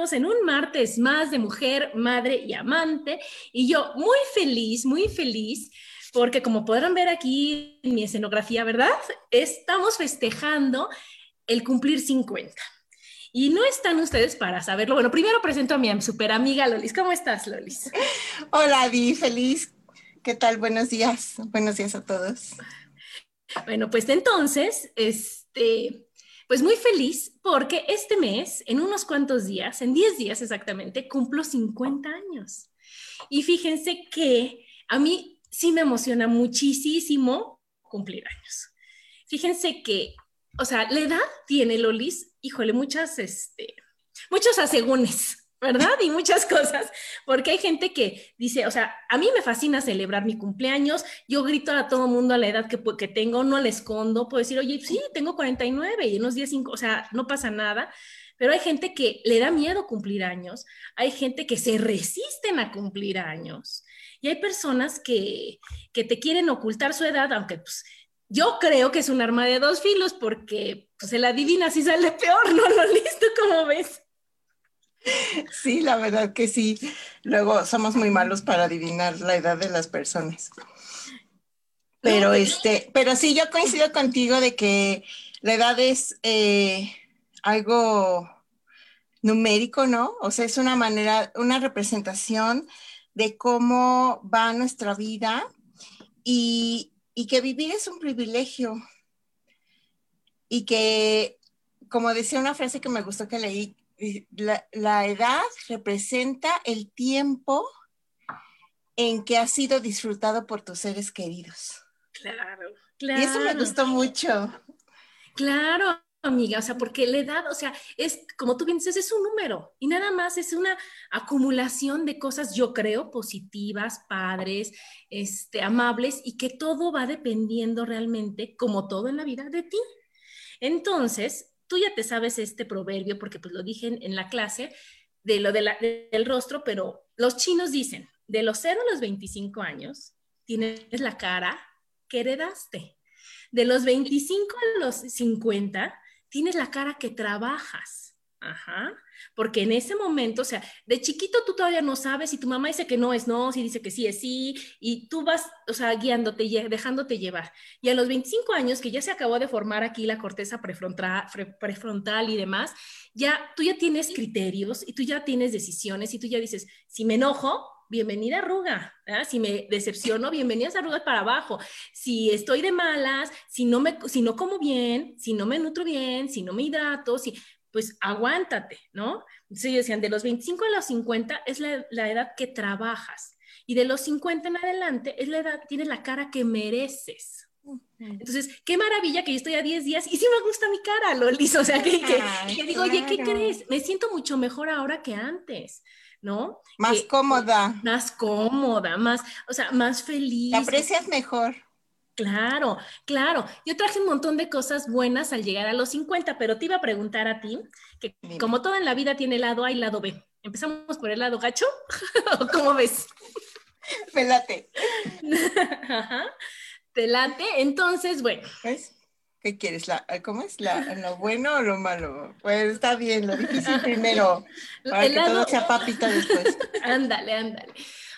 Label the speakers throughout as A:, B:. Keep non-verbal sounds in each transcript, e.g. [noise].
A: Estamos en un martes más de mujer, madre y amante. Y yo muy feliz, muy feliz, porque como podrán ver aquí en mi escenografía, ¿verdad? Estamos festejando el cumplir 50. Y no están ustedes para saberlo. Bueno, primero presento a mi super amiga Lolis. ¿Cómo estás, Lolis? [laughs]
B: Hola, Di, feliz. ¿Qué tal? Buenos días. Buenos días a todos.
A: Bueno, pues entonces, este, pues muy feliz porque este mes, en unos cuantos días, en 10 días exactamente, cumplo 50 años. Y fíjense que a mí sí me emociona muchísimo cumplir años. Fíjense que, o sea, la edad tiene Lolis, híjole, muchas, este, muchos asegúnes, ¿verdad? Y muchas [laughs] cosas, porque hay gente que dice, o sea, a mí me fascina celebrar mi cumpleaños, yo grito a todo mundo a la edad que, tengo, no le escondo, puedo decir, oye, sí, tengo 49 y unos días 5, o sea, no pasa nada, pero hay gente que le da miedo cumplir años, hay gente que se resisten a cumplir años y hay personas que, que te quieren ocultar su edad, aunque pues yo creo que es un arma de dos filos porque pues se la adivina si sale peor, [laughs] ¿no? Lo listo, como ves?
B: Sí, la verdad que sí. Luego somos muy malos para adivinar la edad de las personas. Pero este, pero sí, yo coincido contigo de que la edad es eh, algo numérico, ¿no? O sea, es una manera, una representación de cómo va nuestra vida y, y que vivir es un privilegio. Y que, como decía una frase que me gustó que leí, la, edad representa el tiempo en que ha sido disfrutado por tus seres queridos.
A: Claro, claro.
B: Y eso me gustó mucho.
A: Claro, amiga, o sea, porque la edad, o sea, es, como tú bien dices, es un número y nada más es una acumulación de cosas, yo creo, positivas, padres, este, amables y que todo va dependiendo realmente, como todo en la vida, de ti. Entonces, tú ya te sabes este proverbio porque pues lo dije en, la clase de lo del rostro, pero los chinos dicen, de los 0 a los 25 años, tienes la cara que heredaste. De los 25 a los 50, tienes la cara que trabajas. Ajá porque en ese momento, o sea, de chiquito tú todavía no sabes si tu mamá dice que no es no, si dice que sí es sí, y tú vas, o sea, guiándote, dejándote llevar. Y a los 25 años, que ya se acabó de formar aquí la corteza prefrontal, prefrontal y demás, ya tú ya tienes criterios y tú ya tienes decisiones y tú ya dices, si me enojo, bienvenida arruga. Si me decepciono, bienvenidas arrugas para abajo. Si estoy de malas, si no, me, si no como bien, si no me nutro bien, si no me hidrato, si, pues aguántate, ¿no? Entonces decían, de los 25 a los 50 es la, edad que trabajas y de los 50 en adelante es la edad, tienes la cara que mereces. Entonces, qué maravilla que yo estoy a 10 días y sí me gusta mi cara, Lolis. O sea, que, digo, oye, ¿qué crees? Me siento mucho mejor ahora que antes, ¿no?
B: Más cómoda.
A: Más cómoda, más, o sea, más feliz.
B: Te aprecias mejor.
A: Claro, claro. Yo traje un montón de cosas buenas al llegar a los 50, pero te iba a preguntar a ti, que como todo en la vida tiene lado A y lado B. ¿Empezamos por el lado gacho? [laughs] ¿O cómo ves?
B: Pelate. [laughs]
A: Te late. Entonces, bueno.
B: ¿Qué quieres? La, ¿Cómo es? La, ¿Lo bueno o lo malo? Pues está bien, lo difícil primero, [laughs] para que todo sea papita después.
A: ándale, ándale.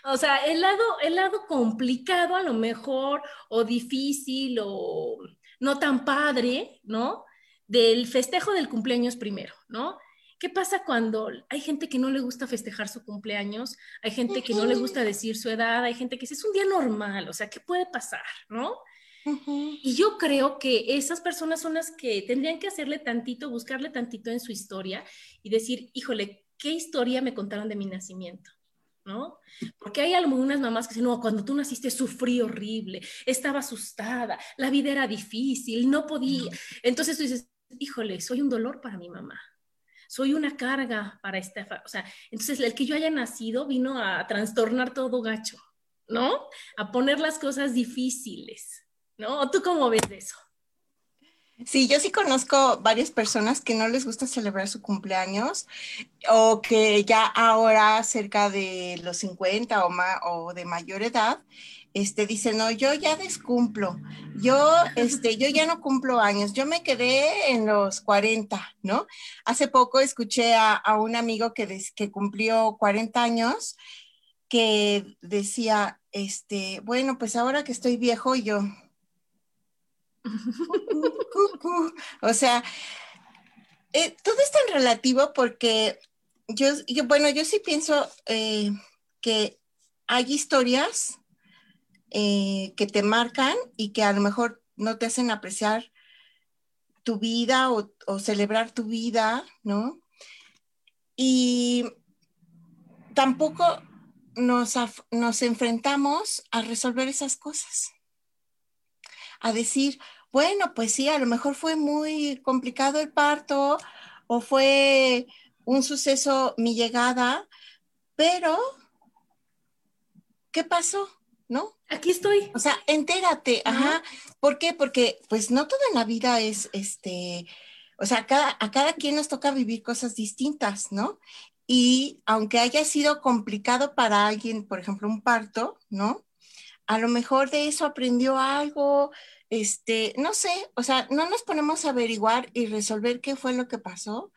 A: O sea, el lado, el lado complicado a lo mejor, o difícil, o no tan padre, ¿no? Del festejo del cumpleaños primero, ¿no? ¿Qué pasa cuando hay gente que no le gusta festejar su cumpleaños? Hay gente que no le gusta decir su edad, hay gente que dice, es un día normal, o sea, ¿qué puede pasar, no? Y yo creo que esas personas son las que tendrían que hacerle tantito, buscarle tantito en su historia y decir, híjole, ¿qué historia me contaron de mi nacimiento? ¿No? Porque hay algunas mamás que dicen, no, cuando tú naciste sufrí horrible, estaba asustada, la vida era difícil, no podía. Entonces tú dices, híjole, soy un dolor para mi mamá, soy una carga para esta, o sea, entonces el que yo haya nacido vino a trastornar todo gacho, ¿no? A poner las cosas difíciles, ¿no? ¿Tú cómo ves eso?
B: Sí, yo sí conozco varias personas que no les gusta celebrar su cumpleaños o que ya ahora cerca de los 50 o, más, o de mayor edad, este, dicen, no, yo ya descumplo, yo, este, yo ya no cumplo años, yo me quedé en los 40, ¿no? Hace poco escuché a, un amigo que, que cumplió 40 años que decía, este, bueno, pues ahora que estoy viejo, yo, o sea, eh, todo es tan relativo porque yo, yo bueno, yo sí pienso eh, que hay historias eh, que te marcan y que a lo mejor no te hacen apreciar tu vida o, celebrar tu vida, ¿no? Y tampoco nos, nos enfrentamos a resolver esas cosas a decir, bueno, pues sí, a lo mejor fue muy complicado el parto o fue un suceso mi llegada, pero ¿qué pasó? ¿No?
A: Aquí estoy.
B: O sea, entérate, ajá. ¿Por qué? Porque pues no toda la vida es este, o sea, a cada, a cada quien nos toca vivir cosas distintas, ¿no? Y aunque haya sido complicado para alguien, por ejemplo, un parto, ¿no? A lo mejor de eso aprendió algo, este, no sé, o sea, no nos ponemos a averiguar y resolver qué fue lo que pasó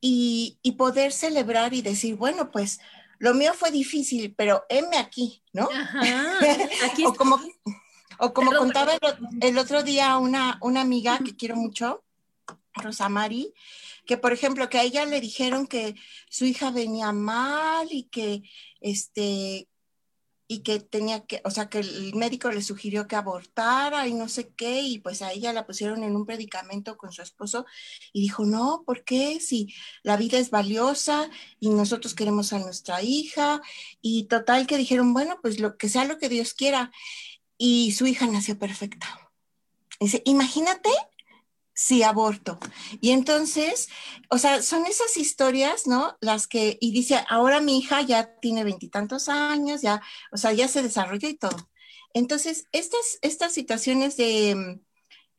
B: y, poder celebrar y decir, bueno, pues lo mío fue difícil, pero heme aquí, ¿no? Ajá, [laughs] aquí o como, o como contaba el, otro día una, una amiga que quiero mucho, Rosamari, que por ejemplo, que a ella le dijeron que su hija venía mal y que, este, y que tenía que, o sea, que el médico le sugirió que abortara y no sé qué, y pues a ella la pusieron en un predicamento con su esposo y dijo, no, ¿por qué? Si la vida es valiosa y nosotros queremos a nuestra hija, y total que dijeron, bueno, pues lo que sea lo que Dios quiera, y su hija nació perfecta. Dice, imagínate sí aborto. Y entonces, o sea, son esas historias, ¿no? Las que, y dice, ahora mi hija ya tiene veintitantos años, ya, o sea, ya se desarrolló y todo. Entonces, estas, estas situaciones de,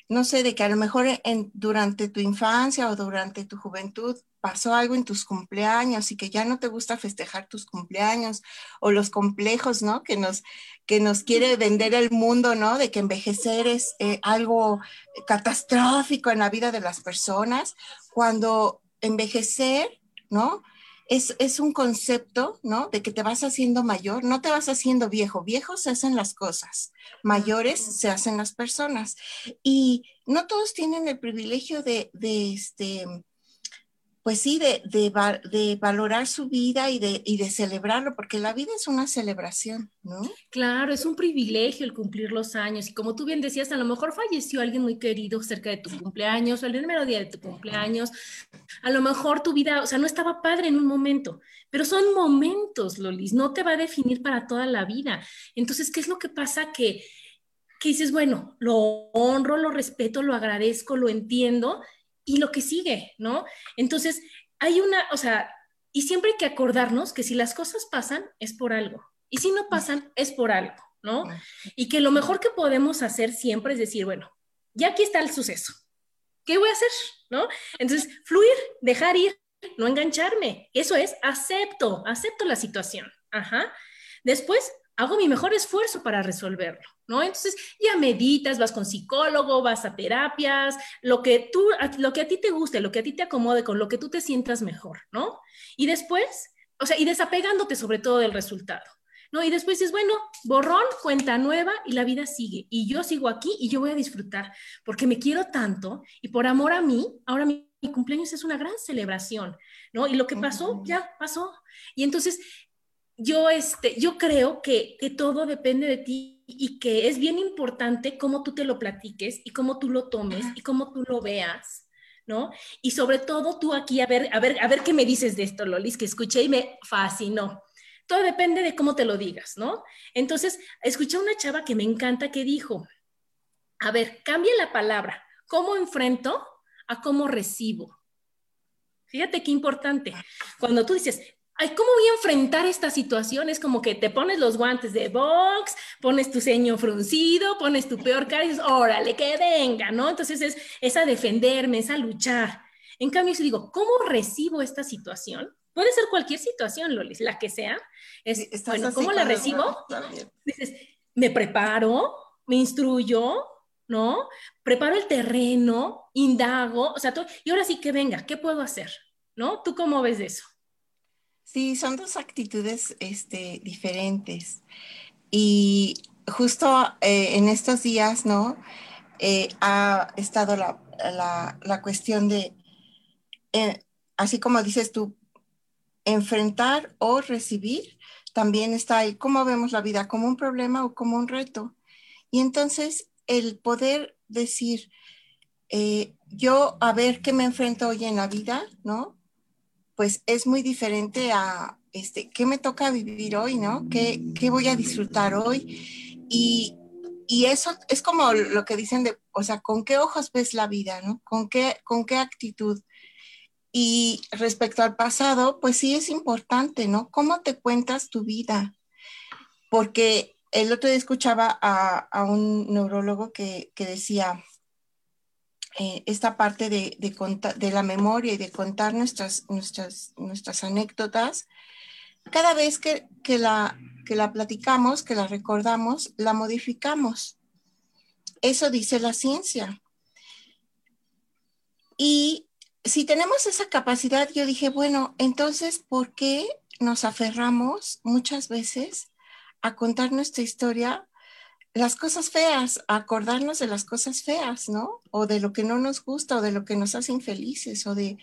B: no sé, de que a lo mejor en, durante tu infancia o durante tu juventud pasó algo en tus cumpleaños y que ya no te gusta festejar tus cumpleaños o los complejos, ¿no? Que nos, que nos quiere vender el mundo, ¿no? De que envejecer es eh, algo catastrófico en la vida de las personas, cuando envejecer, ¿no? Es, es, un concepto, ¿no? De que te vas haciendo mayor, no te vas haciendo viejo. Viejos se hacen las cosas, mayores se hacen las personas. Y no todos tienen el privilegio de, de este, pues sí, de, de, valorar su vida y de, y de celebrarlo, porque la vida es una celebración, ¿no?
A: Claro, es un privilegio el cumplir los años. Y como tú bien decías, a lo mejor falleció alguien muy querido cerca de tu cumpleaños o el primer día de tu cumpleaños. A lo mejor tu vida, o sea, no estaba padre en un momento, pero son momentos, Lolis, no te va a definir para toda la vida. Entonces, ¿qué es lo que pasa? Que, que dices, bueno, lo honro, lo respeto, lo agradezco, lo entiendo y lo que sigue, ¿no? Entonces, hay una, o sea, y siempre hay que acordarnos que si las cosas pasan es por algo, y si no pasan es por algo, ¿no? Y que lo mejor que podemos hacer siempre es decir, bueno, ya aquí está el suceso, ¿qué voy a hacer? ¿No? Entonces, fluir, dejar ir, no engancharme, eso es, acepto, acepto la situación, ajá. Después, hago mi mejor esfuerzo para resolverlo, ¿no? Entonces ya meditas, vas con psicólogo, vas a terapias, lo que tú, lo que a ti te guste, lo que a ti te acomode, con lo que tú te sientas mejor, ¿no? Y después, o sea, y desapegándote sobre todo del resultado. ¿No? Y después dices, bueno, borrón, cuenta nueva y la vida sigue. Y yo sigo aquí y yo voy a disfrutar porque me quiero tanto y por amor a mí, ahora mi, mi cumpleaños es una gran celebración, ¿no? Y lo que pasó, ya pasó. Y entonces yo, este, yo creo que, que, todo depende de ti y que es bien importante cómo tú te lo platiques y cómo tú lo tomes y cómo tú lo veas, ¿no? Y sobre todo tú aquí, a ver, a ver, a ver qué me dices de esto, Lolis, que escuché y me fascinó. Todo depende de cómo te lo digas, ¿no? Entonces, escuché a una chava que me encanta que dijo, a ver, cambia la palabra, ¿cómo enfrento a cómo recibo? Fíjate qué importante. Cuando tú dices, ay, ¿cómo voy a enfrentar esta situación? Es como que te pones los guantes de box, pones tu ceño fruncido, pones tu peor cara y dices, órale, que venga, ¿no? Entonces es, es a defenderme, es a luchar. En cambio, si digo, ¿cómo recibo esta situación? Puede ser cualquier situación, Lolis, la que sea. Es, bueno, ¿cómo la recibo? Dices, me preparo, me instruyo, ¿no? Preparo el terreno, indago, o sea, todo, y ahora sí que venga, ¿qué puedo hacer? ¿No? ¿Tú cómo ves eso?
B: Sí, son dos actitudes este, diferentes. Y justo eh, en estos días, ¿no? Eh, ha estado la, la, la cuestión de, eh, así como dices tú, enfrentar o recibir, también está ahí, ¿cómo vemos la vida? ¿Como un problema o como un reto? Y entonces el poder decir, yo a ver qué me enfrento hoy en la vida, ¿no? Pues es muy diferente a este, qué me toca vivir hoy, ¿no? ¿Qué, qué voy a disfrutar hoy? Y, y, eso es como lo que dicen de, o sea, ¿con qué ojos ves la vida, ¿no? ¿Con qué, con qué actitud? Y respecto al pasado, pues sí es importante, ¿no? ¿Cómo te cuentas tu vida? Porque el otro día escuchaba a, a un neurólogo que, que decía, eh, esta parte de, de, de, la memoria y de contar nuestras, nuestras, nuestras anécdotas, cada vez que, que, la, que la platicamos, que la recordamos, la modificamos. Eso dice la ciencia. Y si tenemos esa capacidad, yo dije, bueno, entonces, ¿por qué nos aferramos muchas veces a contar nuestra historia las cosas feas, acordarnos de las cosas feas, ¿no? O de lo que no nos gusta, o de lo que nos hace infelices, o de,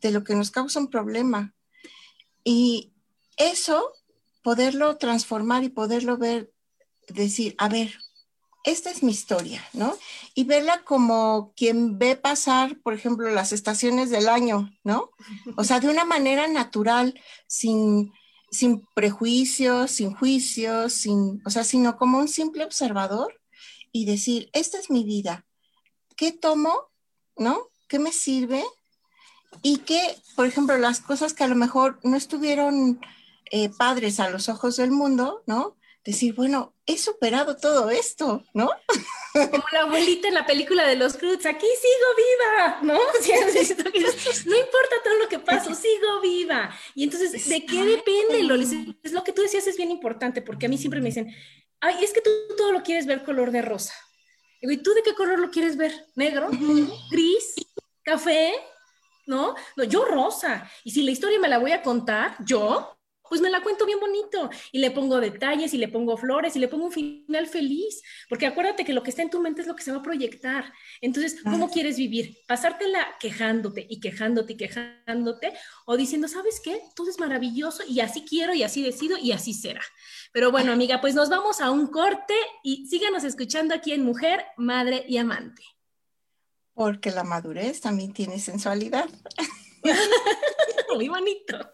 B: de lo que nos causa un problema. Y eso, poderlo transformar y poderlo ver, decir, a ver, esta es mi historia, ¿no? Y verla como quien ve pasar, por ejemplo, las estaciones del año, ¿no? O sea, de una manera natural, sin sin prejuicios, sin juicios, sin, o sea, sino como un simple observador y decir, esta es mi vida, ¿qué tomo? ¿No? ¿Qué me sirve? Y que, por ejemplo, las cosas que a lo mejor no estuvieron eh, padres a los ojos del mundo, ¿no? Decir, bueno, he superado todo esto, ¿no?
A: Como la abuelita en la película de los Cruz, aquí sigo viva, [laughs] ¿no? no importa todo lo que pasó, sigo viva. Y entonces, ¿de qué depende, Lolis? Es lo que tú decías es bien importante, porque a mí siempre me dicen, ay, es que tú todo lo quieres ver color de rosa. ¿y tú de qué color lo quieres ver? ¿Negro? ¿Gris? ¿Café? ¿No? No, yo rosa. Y si la historia me la voy a contar, yo, pues me la cuento bien bonito y le pongo detalles y le pongo flores y le pongo un final feliz, porque acuérdate que lo que está en tu mente es lo que se va a proyectar. Entonces, ¿cómo quieres vivir? ¿Pasártela quejándote y quejándote y quejándote o diciendo, ¿sabes qué? Todo es maravilloso y así quiero y así decido y así será. Pero bueno, amiga, pues nos vamos a un corte y síganos escuchando aquí en Mujer, Madre y Amante.
B: Porque la madurez también tiene sensualidad. [laughs]
A: Muy bonito.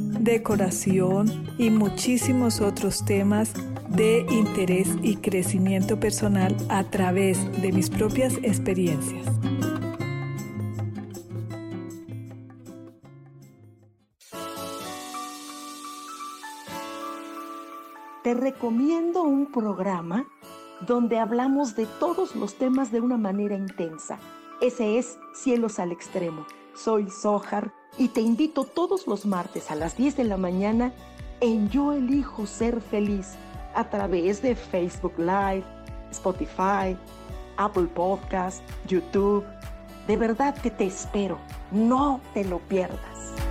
C: decoración y muchísimos otros temas de interés y crecimiento personal a través de mis propias experiencias.
D: Te recomiendo un programa donde hablamos de todos los temas de una manera intensa. Ese es Cielos al Extremo. Soy Sohar y te invito todos los martes a las 10 de la mañana en Yo Elijo Ser Feliz a través de Facebook Live, Spotify, Apple Podcast, YouTube. De verdad que te espero. No te lo pierdas.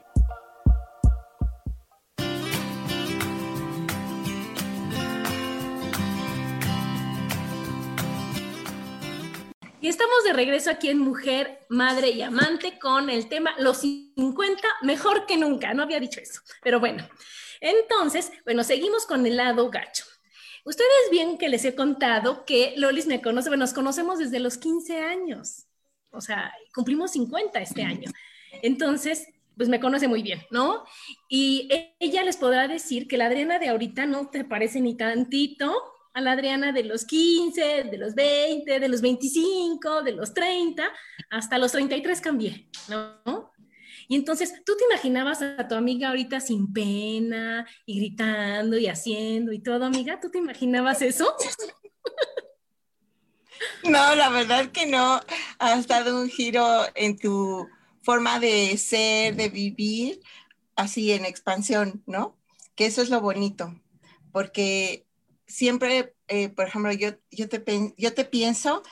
A: Y estamos de regreso aquí en Mujer, Madre y Amante con el tema Los 50 mejor que nunca. No había dicho eso, pero bueno. Entonces, bueno, seguimos con el lado gacho. Ustedes bien que les he contado que Lolis me conoce, bueno, nos conocemos desde los 15 años. O sea, cumplimos 50 este año. Entonces, pues me conoce muy bien, ¿no? Y ella les podrá decir que la Adriana de ahorita no te parece ni tantito a la Adriana de los 15, de los 20, de los 25, de los 30, hasta los 33 cambié, ¿no? Y entonces, ¿tú te imaginabas a tu amiga ahorita sin pena y gritando y haciendo y todo, amiga? ¿Tú te imaginabas eso?
B: No, la verdad que no. Has dado un giro en tu forma de ser, de vivir, así en expansión, ¿no? Que eso es lo bonito, porque siempre, eh, por ejemplo, yo, yo, te, yo te pienso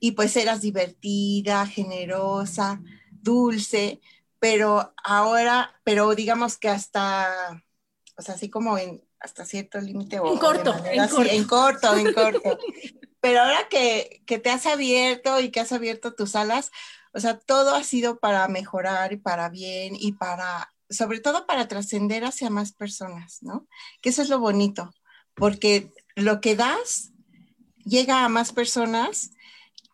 B: y pues eras divertida, generosa, dulce, pero ahora, pero digamos que hasta, o sea, así como en hasta cierto límite.
A: En corto,
B: en corto. en corto, en [laughs] corto. pero ahora que, que te has abierto y que has abierto tus alas, o sea, todo ha sido para mejorar y para bien y para, sobre todo para trascender hacia más personas, ¿no? Que eso es lo bonito, porque lo que das llega a más personas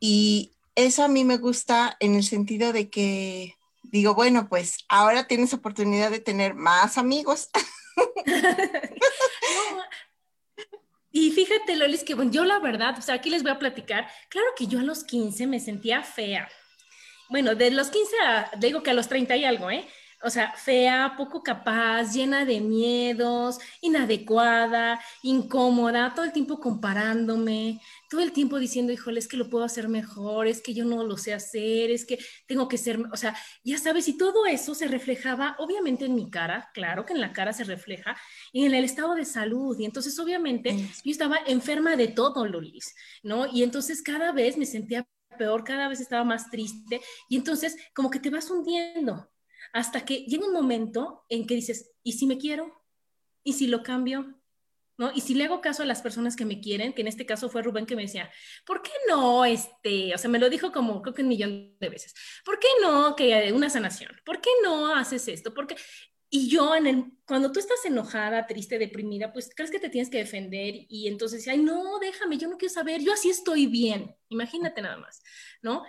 B: y eso a mí me gusta en el sentido de que digo, bueno, pues ahora tienes oportunidad de tener más amigos. [laughs] [laughs]
A: y fíjate, Lolis, que bueno, yo la verdad, o sea, aquí les voy a platicar, claro que yo a los 15 me sentía fea. Bueno, de los 15 a, digo que a los 30 y algo, ¿eh? O sea, fea, poco capaz, llena de miedos, inadecuada, incómoda, todo el tiempo comparándome, todo el tiempo diciendo, híjole, es que lo puedo hacer mejor, es que yo no lo sé hacer, es que tengo que ser, o sea, ya sabes, y todo eso se reflejaba obviamente en mi cara, claro que en la cara se refleja, y en el estado de salud, y entonces obviamente yo estaba enferma de todo, Lolis, ¿no? Y entonces cada vez me sentía peor, cada vez estaba más triste, y entonces como que te vas hundiendo, hasta que llega un momento en que dices, ¿y si me quiero? ¿Y si lo cambio? ¿No? Y si le hago caso a las personas que me quieren, que en este caso fue Rubén que me decía, ¿por qué no, este, o sea, me lo dijo como creo que un millón de veces, ¿por qué no que una sanación? ¿Por qué no haces esto? ¿Por qué? Y yo, en el, cuando tú estás enojada, triste, deprimida, pues crees que te tienes que defender y entonces, ay, no, déjame, yo no quiero saber, yo así estoy bien, imagínate nada más, ¿no?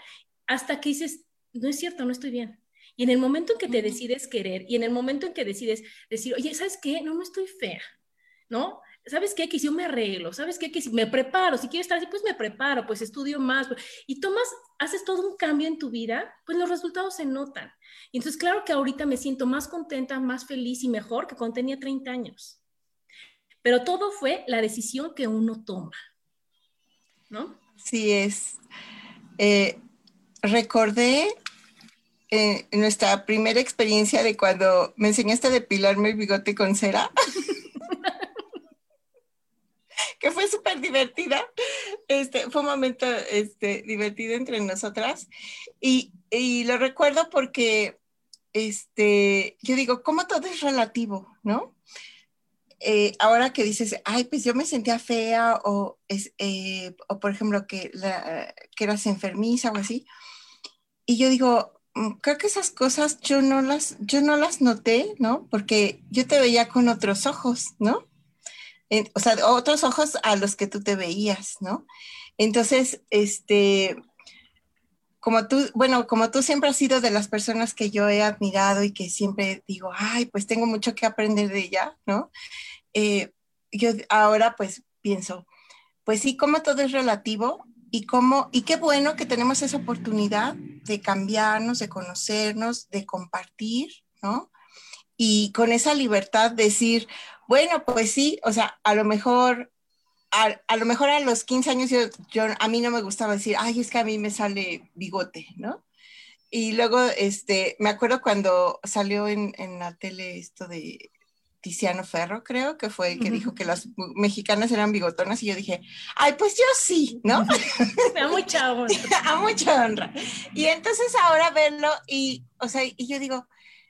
A: Hasta que dices, no es cierto, no estoy bien, y en el momento en que te decides querer y en el momento en que decides decir, oye, ¿sabes qué? No, no estoy fea, ¿no? ¿Sabes qué? Que si yo me arreglo, ¿sabes qué? Que si me preparo, si quiero estar así, pues me preparo, pues estudio más. Pues, y tomas, haces todo un cambio en tu vida, pues los resultados se notan. Y entonces, claro que ahorita me siento más contenta, más feliz y mejor que cuando tenía 30 años. Pero todo fue la decisión que uno toma, ¿no?
B: Sí es. Eh, recordé eh, nuestra primera experiencia de cuando me enseñaste a depilarme el bigote con cera. [laughs] que fue súper divertida. Este, fue un momento este, divertido entre nosotras. Y, y, lo recuerdo porque este, yo digo, ¿cómo todo es relativo, no? Eh, ahora que dices, ay, pues yo me sentía fea o, es, eh, o por ejemplo, que, la, que eras enfermiza o así. Y yo digo, creo que esas cosas yo no las, yo no las noté, ¿no? Porque yo te veía con otros ojos, ¿no? o sea, otros ojos a los que tú te veías, ¿no? Entonces, este, como tú, bueno, como tú siempre has sido de las personas que yo he admirado y que siempre digo, ay, pues tengo mucho que aprender de ella, ¿no? Eh, yo ahora pues pienso, pues sí, como todo es relativo y cómo, y qué bueno que tenemos esa oportunidad de cambiarnos, de conocernos, de compartir, ¿no? Y con esa libertad decir, bueno, pues sí, o sea, a lo mejor, a, lo mejor a los 15 años yo, a mí no me gustaba decir, ay, es que a mí me sale bigote, ¿no? Y luego, este, me acuerdo cuando salió en, en la tele esto de Tiziano Ferro, creo que fue el que dijo que las mexicanas eran bigotonas y yo dije, ay, pues yo sí, ¿no? [laughs]
A: a mucha honra. [laughs]
B: a mucha honra. Y entonces ahora verlo y, o sea, y yo digo,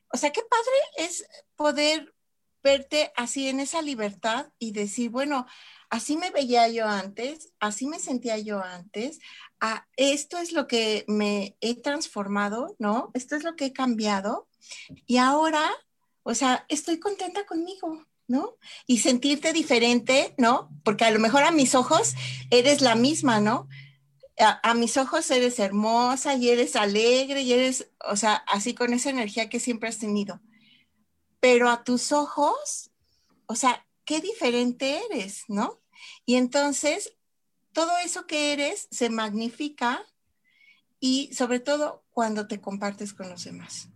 B: o sea, qué padre es poder verte así en esa libertad y decir, bueno, así me veía yo antes, así me sentía yo antes, ah, esto es lo que me he transformado, ¿no? Esto es lo que he cambiado y ahora, o sea, estoy contenta conmigo, ¿no? Y sentirte diferente, ¿no? Porque a lo mejor a mis ojos eres la misma, ¿no? A, mis ojos eres hermosa y eres alegre y eres, o sea, así con esa energía que siempre has tenido pero a tus ojos, o sea, qué diferente eres, ¿no? Y entonces, todo eso que eres se magnifica y sobre todo cuando te compartes con los demás.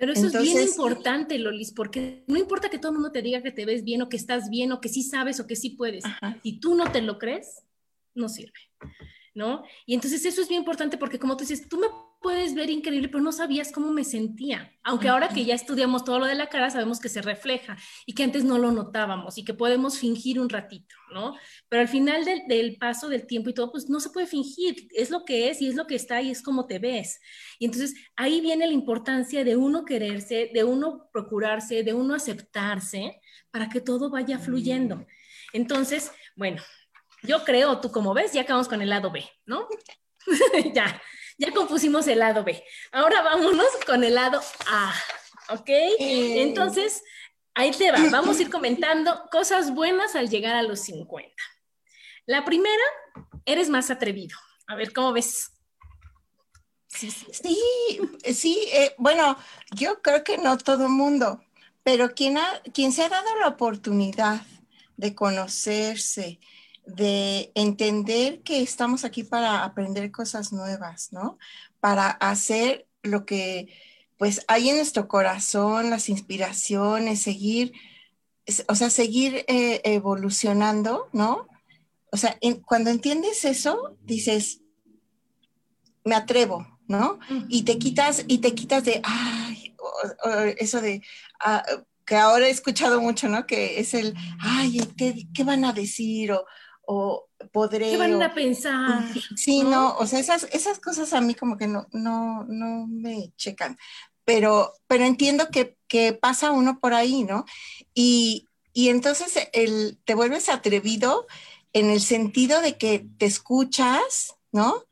A: Pero eso es bien importante, Lolis, porque no importa que todo el mundo te diga que te ves bien o que estás bien o que sí sabes o que sí puedes. Si tú no te lo crees, no sirve, ¿no? Y entonces eso es bien importante porque como tú dices, tú me puedes ver increíble, pero no sabías cómo me sentía. Aunque ahora que ya estudiamos todo lo de la cara, sabemos que se refleja y que antes no lo notábamos y que podemos fingir un ratito, ¿no? Pero al final del, paso del tiempo y todo, pues no se puede fingir, es lo que es y es lo que está y es como te ves. Y entonces ahí viene la importancia de uno quererse, de uno procurarse, de uno aceptarse para que todo vaya fluyendo. Entonces, bueno, yo creo, tú como ves, ya acabamos con el lado B, ¿no? [laughs] ya, ya compusimos el lado B. Ahora vámonos con el lado A, ¿ok? Entonces, ahí te va. Vamos a ir comentando cosas buenas al llegar a los 50. La primera, eres más atrevido. A ver, ¿cómo ves?
B: Sí, sí, eh, bueno, yo creo que no todo el mundo, pero quien, ha, quien se ha dado la oportunidad de conocerse, de entender que estamos aquí para aprender cosas nuevas, ¿no? Para hacer lo que pues hay en nuestro corazón, las inspiraciones, seguir, o sea, seguir eh, evolucionando, ¿no? O sea, cuando entiendes eso, dices, me atrevo, ¿no? Y te quitas, y te quitas de, ay, eso de, ah, que ahora he escuchado mucho, ¿no? Que es el, ay, ¿qué, qué van a decir? O, o podré...
A: ¿Qué van a pensar?
B: Sí, ¿no? o sea, esas, esas cosas a mí como que no, no, no me checan, pero, pero entiendo que, que pasa uno por ahí, ¿no? Y, y entonces el, te vuelves atrevido en el sentido de que te escuchas, ¿no?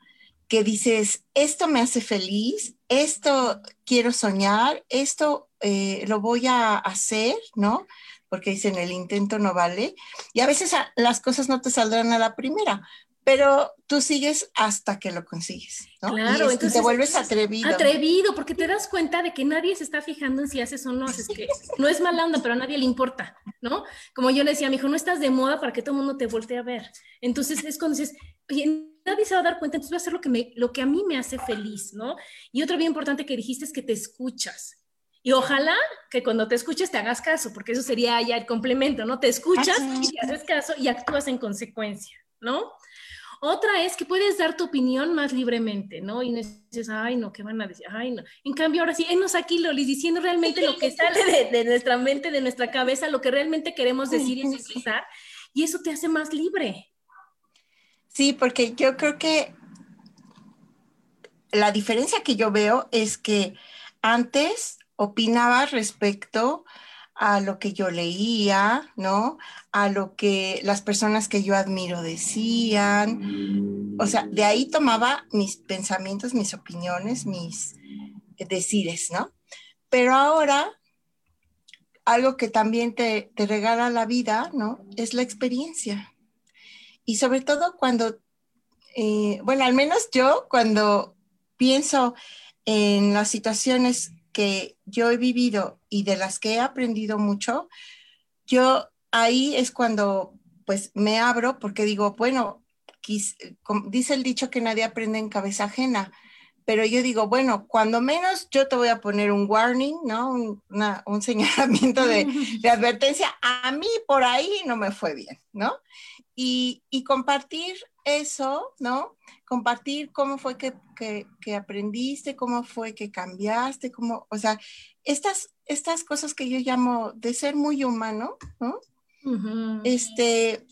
B: Que dices, esto me hace feliz, esto quiero soñar, esto eh, lo voy a hacer, ¿no? Porque dicen el intento no vale, y a veces las cosas no te saldrán a la primera, pero tú sigues hasta que lo consigues, ¿no?
A: Claro,
B: y entonces te vuelves atrevido.
A: Atrevido, porque te das cuenta de que nadie se está fijando en si haces o no haces, que no es mala onda, pero a nadie le importa, ¿no? Como yo le decía a mi hijo, no estás de moda para que todo el mundo te voltee a ver. Entonces es cuando dices, oye, nadie se va a dar cuenta, entonces voy a hacer lo que, me, lo que a mí me hace feliz, ¿no? Y otro bien importante que dijiste es que te escuchas. Y ojalá que cuando te escuches te hagas caso, porque eso sería ya el complemento, ¿no? Te escuchas y te haces caso y actúas en consecuencia, ¿no? Otra es que puedes dar tu opinión más libremente, ¿no? Y dices, ay, no, ¿qué van a decir? Ay, no. En cambio, ahora sí, enos aquí, Lolis, diciendo realmente lo que [laughs] sale de, nuestra mente, de nuestra cabeza, lo que realmente queremos decir y expresar, y eso te hace más libre.
B: Sí, porque yo creo que la diferencia que yo veo es que antes opinaba respecto a lo que yo leía, ¿no? A lo que las personas que yo admiro decían. O sea, de ahí tomaba mis pensamientos, mis opiniones, mis decires, ¿no? Pero ahora, algo que también te, regala la vida, ¿no? Es la experiencia. Y sobre todo cuando, eh, bueno, al menos yo cuando pienso en las situaciones que yo he vivido y de las que he aprendido mucho, yo ahí es cuando pues me abro porque digo, bueno, dice el dicho que nadie aprende en cabeza ajena, pero yo digo, bueno, cuando menos yo te voy a poner un warning, ¿no? Un, un [laughs] señalamiento de, [laughs] de, advertencia, a mí por ahí no me fue bien, ¿no? Y, y compartir eso, ¿no? Compartir cómo fue que, que, aprendiste, cómo fue que cambiaste, cómo, o sea, estas, estas cosas que yo llamo de ser muy humano, ¿no? Este,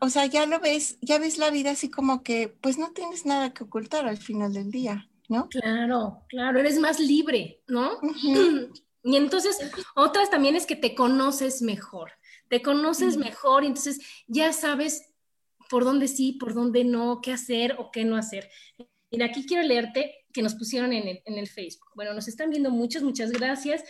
B: o sea, ya lo ves, ya ves la vida así como que, pues no tienes nada que ocultar al final del día, ¿no?
A: Claro, claro, eres más libre, ¿no? [clears throat] Y entonces, otras también es que te conoces mejor, te conoces mejor, y entonces ya sabes por dónde sí, por dónde no, qué hacer o qué no hacer. Mira, aquí quiero leerte que nos pusieron en el, en el Facebook. Bueno, nos están viendo muchas, muchas gracias.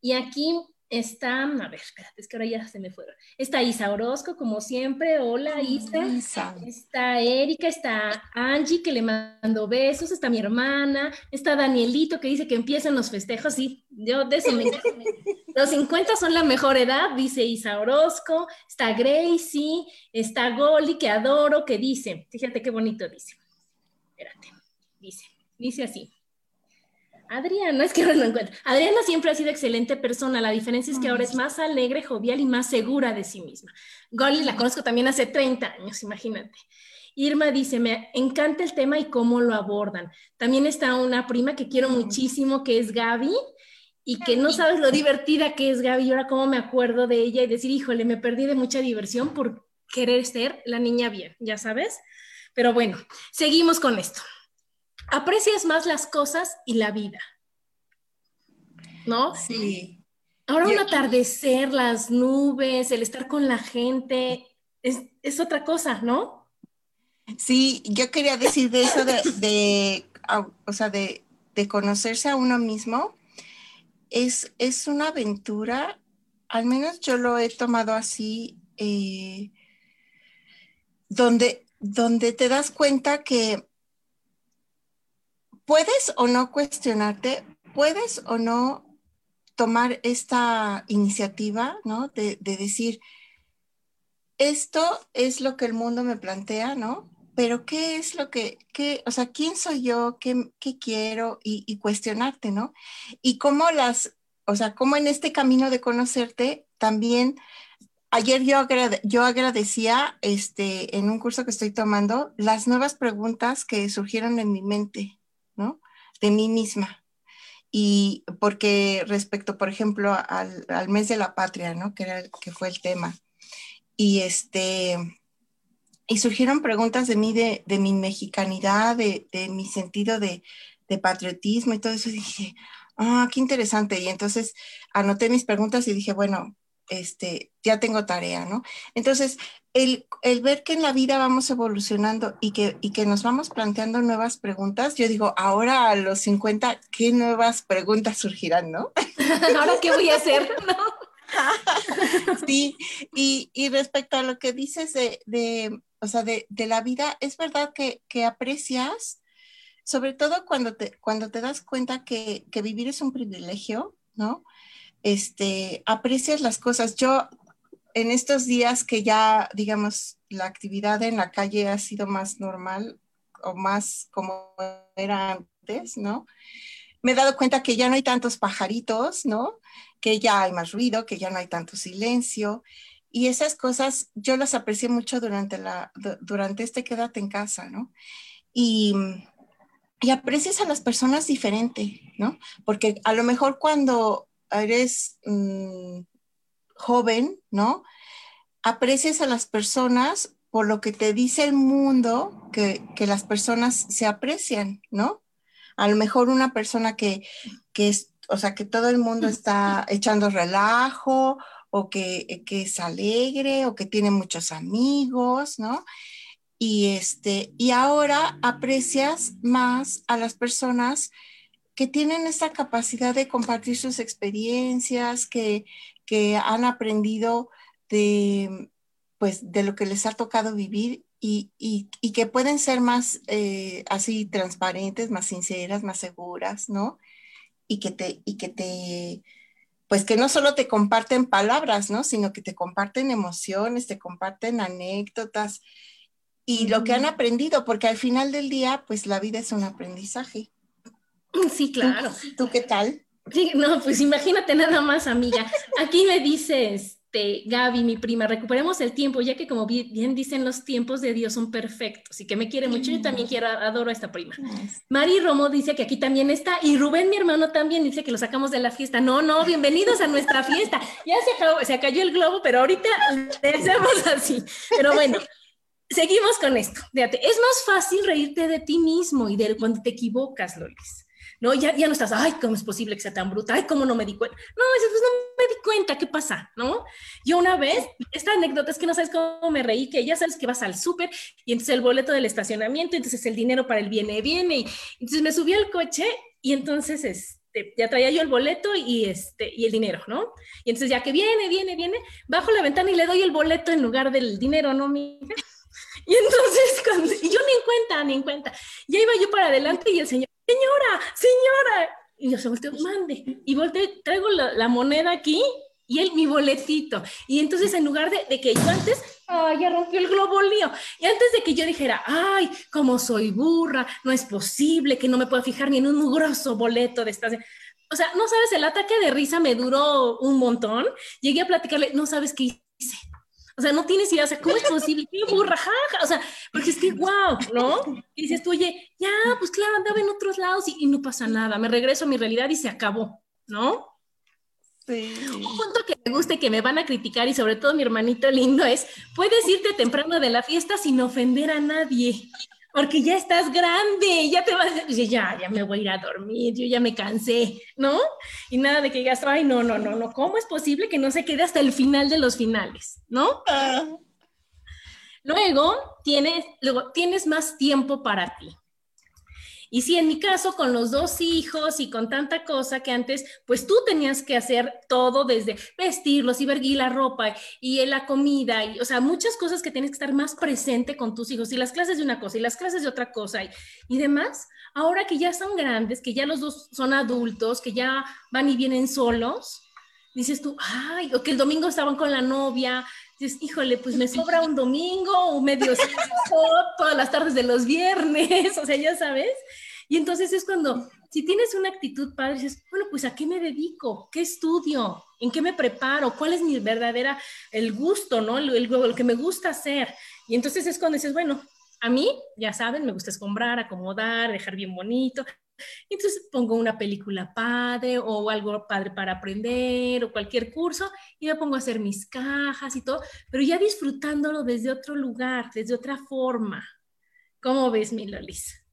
A: Y aquí está, a ver, espérate, es que ahora ya se me fueron. Está Isa Orozco, como siempre. Hola, Isa. Está Erika, está Angie, que le mando besos. Está mi hermana. Está Danielito, que dice que empiezan los festejos. Sí, yo de eso me [laughs] Los 50 son la mejor edad, dice Isa Orozco. Está Gracie. Está Goli, que adoro, que dice, fíjate qué bonito dice. Espérate, dice, dice así. Adriana, es que no lo encuentro. Adriana siempre ha sido excelente persona. La diferencia es que ahora es más alegre, jovial y más segura de sí misma. Golly la conozco también hace 30 años, imagínate. Irma dice, me encanta el tema y cómo lo abordan. También está una prima que quiero muchísimo, que es Gaby, y que no sabes lo divertida que es Gaby. Y ahora cómo me acuerdo de ella y decir, híjole, me perdí de mucha diversión por querer ser la niña bien, ya sabes. Pero bueno, seguimos con esto aprecias más las cosas y la vida. ¿No?
B: Sí.
A: Ahora un atardecer, las nubes, el estar con la gente, es, otra cosa, ¿no?
B: Sí, yo quería decir de eso de, o sea, de, conocerse a uno mismo. Es, es, una aventura, al menos yo lo he tomado así, eh, donde, donde te das cuenta que puedes o no cuestionarte, puedes o no tomar esta iniciativa, ¿no? De, decir, esto es lo que el mundo me plantea, ¿no? Pero ¿qué es lo que, qué, o sea, quién soy yo? ¿Qué, quiero? Y, cuestionarte, ¿no? Y cómo las, o sea, cómo en este camino de conocerte también ayer yo, yo agradecía este, en un curso que estoy tomando las nuevas preguntas que surgieron en mi mente, De mí misma. Y porque respecto, por ejemplo, al, mes de la patria, ¿no? Que, era, que fue el tema. Y este, y surgieron preguntas de mí, de, mi mexicanidad, de, mi sentido de, patriotismo y todo eso. Dije, ah, qué interesante. Y entonces anoté mis preguntas y dije, bueno, este, ya tengo tarea, ¿no? Entonces, el, ver que en la vida vamos evolucionando y que, y que nos vamos planteando nuevas preguntas, yo digo, ahora a los 50, ¿qué nuevas preguntas surgirán, no? [laughs]
A: ahora, ¿qué voy a hacer? [laughs]
B: sí, y, respecto a lo que dices de, o sea, de, la vida, es verdad que, aprecias, sobre todo cuando te, cuando te das cuenta que, que vivir es un privilegio, ¿no? Este, aprecias las cosas. Yo en estos días que ya, digamos, la actividad en la calle ha sido más normal o más como era antes, ¿no? Me he dado cuenta que ya no hay tantos pajaritos, ¿no? Que ya hay más ruido, que ya no hay tanto silencio. y esas cosas yo las aprecié mucho durante, la, durante este quédate en casa, ¿no? Y, y aprecias a las personas diferente, ¿no? Porque a lo mejor cuando eres mm, joven, ¿no? Aprecias a las personas por lo que te dice el mundo que, que las personas se aprecian, ¿no? A lo mejor una persona que, que es, o sea, que todo el mundo está [laughs] echando relajo o que, que es alegre o que tiene muchos amigos, ¿no? Y, este, y ahora aprecias más a las personas que tienen esta capacidad de compartir sus experiencias, que, que han aprendido de, pues, de lo que les ha tocado vivir y, y, y que pueden ser más eh, así transparentes, más sinceras, más seguras, ¿no? Y que te, y que te, pues que no solo te comparten palabras, ¿no? Sino que te comparten emociones, te comparten anécdotas y lo que han aprendido, porque al final del día, pues la vida es un aprendizaje. [laughs]
A: Sí, claro.
B: ¿Tú, qué tal?
A: Sí, no, pues imagínate nada más, amiga. Aquí me dices, este, Gaby, mi prima, recuperemos el tiempo, ya que como bien dicen, los tiempos de Dios son perfectos y que me quiere mucho. Yo también quiero, adoro a esta prima. Mari Romo dice que aquí también está y Rubén, mi hermano, también dice que lo sacamos de la fiesta. No, no, bienvenidos a nuestra fiesta. Ya se acabó, se cayó el globo, pero ahorita le hacemos así. Pero bueno. Seguimos con esto. Fíjate, es más fácil reírte de ti mismo y de cuando te equivocas, Lolis. ¿No? Ya, ya no estás, ay, ¿cómo es posible que sea tan bruta? Ay, ¿cómo no me di cuenta? No, dices, pues no me di cuenta, ¿qué pasa? ¿No? Yo una vez, esta anécdota es que no sabes cómo me reí, que ya sabes que vas al súper y entonces el boleto del estacionamiento, entonces el dinero para el viene, viene, y entonces me subí al coche y entonces, este, ya traía yo el boleto y, este, y el dinero, ¿no? Y entonces ya que viene, viene, viene, bajo la ventana y le doy el boleto en lugar del dinero, ¿no, mija? [laughs] Y entonces, cuando, y yo ni en cuenta, ni en cuenta. Ya iba yo para adelante y el señor, señora, señora. Y yo se volteó, mande. Y volteé, traigo la, moneda aquí y él mi boletito. Y entonces en lugar de, que yo antes, ay, ya rompió el globo lío. Y antes de que yo dijera, ay, como soy burra, no es posible que no me pueda fijar ni en un mugroso boleto de estas. O sea, no sabes, el ataque de risa me duró un montón. Llegué a platicarle, no sabes qué hice. O sea, no tienes idea, o sea, ¿cómo es posible? ¡Qué burra, O sea, porque es que, wow, ¿no? [laughs] Y dices tú, oye, ya, pues claro, andaba en otros lados y, no pasa nada, me regreso a mi realidad y se acabó, ¿no?
B: Sí.
A: Un punto que me gusta y que me van a criticar y sobre todo mi hermanito lindo es, puedes irte temprano de la fiesta sin ofender a nadie porque ya estás grande, ya te vas a decir, ya, ya me voy a ir a dormir, yo ya me cansé, ¿no? Y nada de que digas, ay, no, no, no, no, ¿cómo es posible que no se quede hasta el final de los finales, ¿no? Ah. Luego, tienes, luego, tienes más tiempo para ti. Y si en mi caso, con los dos hijos y con tanta cosa que antes, pues tú tenías que hacer todo desde vestirlos y ver la ropa y la comida, y, o sea, muchas cosas que tienes que estar más presente con tus hijos y las clases de una cosa y las clases de otra cosa y, y demás. Ahora que ya son grandes, que ya los dos son adultos, que ya van y vienen solos, dices tú, ay, o que el domingo estaban con la novia, dices, híjole, pues me sobra un domingo o medio [laughs] todas las tardes de los viernes, [laughs] o sea, ya sabes. Y entonces es cuando, si tienes una actitud padre, dices, bueno, pues ¿a qué me dedico? ¿Qué estudio? ¿En qué me preparo? ¿Cuál es mi verdadera, el gusto, ¿no? El, el, lo que me gusta hacer. Y entonces es cuando dices, bueno, a mí, ya saben, me gusta escombrar, acomodar, dejar bien bonito. Entonces pongo una película padre o algo padre para aprender o cualquier curso y me pongo a hacer mis cajas y todo, pero ya disfrutándolo desde otro lugar, desde otra forma. ¿Cómo ves, mi Lolis?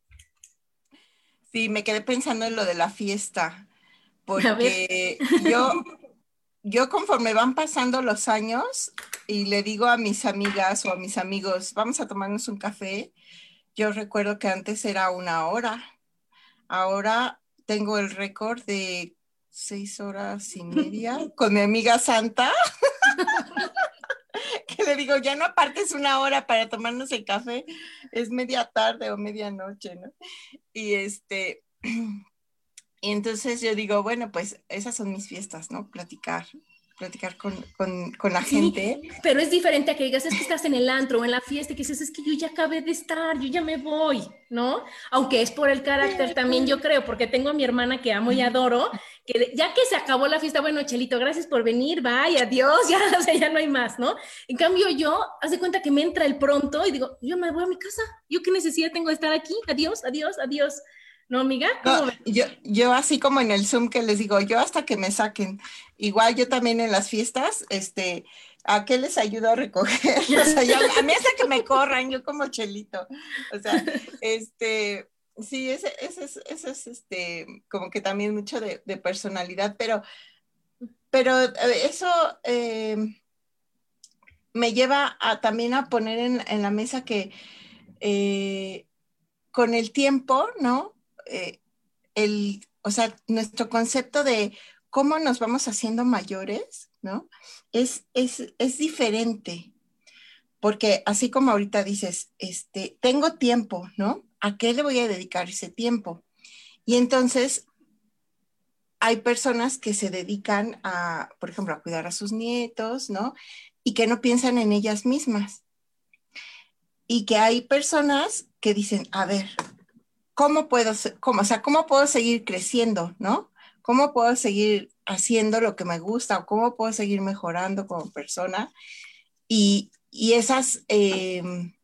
B: Sí, me quedé pensando en lo de la fiesta, [laughs] porque yo, yo conforme van pasando los años y le digo a mis amigas o a mis amigos, vamos a tomarnos un café, yo recuerdo que antes era una hora, ahora tengo el récord de seis horas y media [laughs] con mi amiga Santa. [laughs] [laughs] que le digo, ya no apartes una hora para tomarnos el café, es media tarde o medianoche, ¿no? Y este, [clears throat] y entonces yo digo, bueno, pues esas son mis fiestas, ¿no? Platicar, platicar con, con, con la gente.
A: Pero es diferente a que digas, es que estás en el antro o en la fiesta y que dices, es que yo ya acabé de estar, yo ya me voy, ¿no? Aunque es por el carácter también, yo creo, porque tengo a mi hermana que amo y adoro, que ya que se acabó la fiesta, bueno, Chelito, gracias por venir, bye, adiós, [laughs] ya, o sea, ya no hay más, ¿no? En cambio, yo, haz de cuenta que me entra el pronto y digo, yo me voy a mi casa, yo qué necesidad tengo de estar aquí, adiós, adiós, adiós. ¿No, amiga?
B: yo, yo así como en el Zoom que les digo, yo hasta que me saquen. Igual yo también en las fiestas, este, ¿a qué les ayudo a recoger? [laughs] O sea, a mí hasta que me corran, yo como chelito. O sea, este, sí, ese, ese, ese es este, como que también mucho de, personalidad, pero, pero eh, eso eh, me lleva a, también a poner en, en la mesa que eh, con el tiempo, ¿no? Eh, el, o sea, nuestro concepto de cómo nos vamos haciendo mayores, ¿no? Es, es, es diferente, porque así como ahorita dices, este, tengo tiempo, ¿no? ¿A qué le voy a dedicar ese tiempo? Y entonces hay personas que se dedican a, por ejemplo, a cuidar a sus nietos, ¿no? Y que no piensan en ellas mismas. Y que hay personas que dicen, a ver, ¿cómo puedo, cómo, o sea, cómo puedo seguir creciendo, ¿no? ¿Cómo puedo seguir haciendo lo que me gusta o cómo puedo seguir mejorando como persona? Y, y esas, em,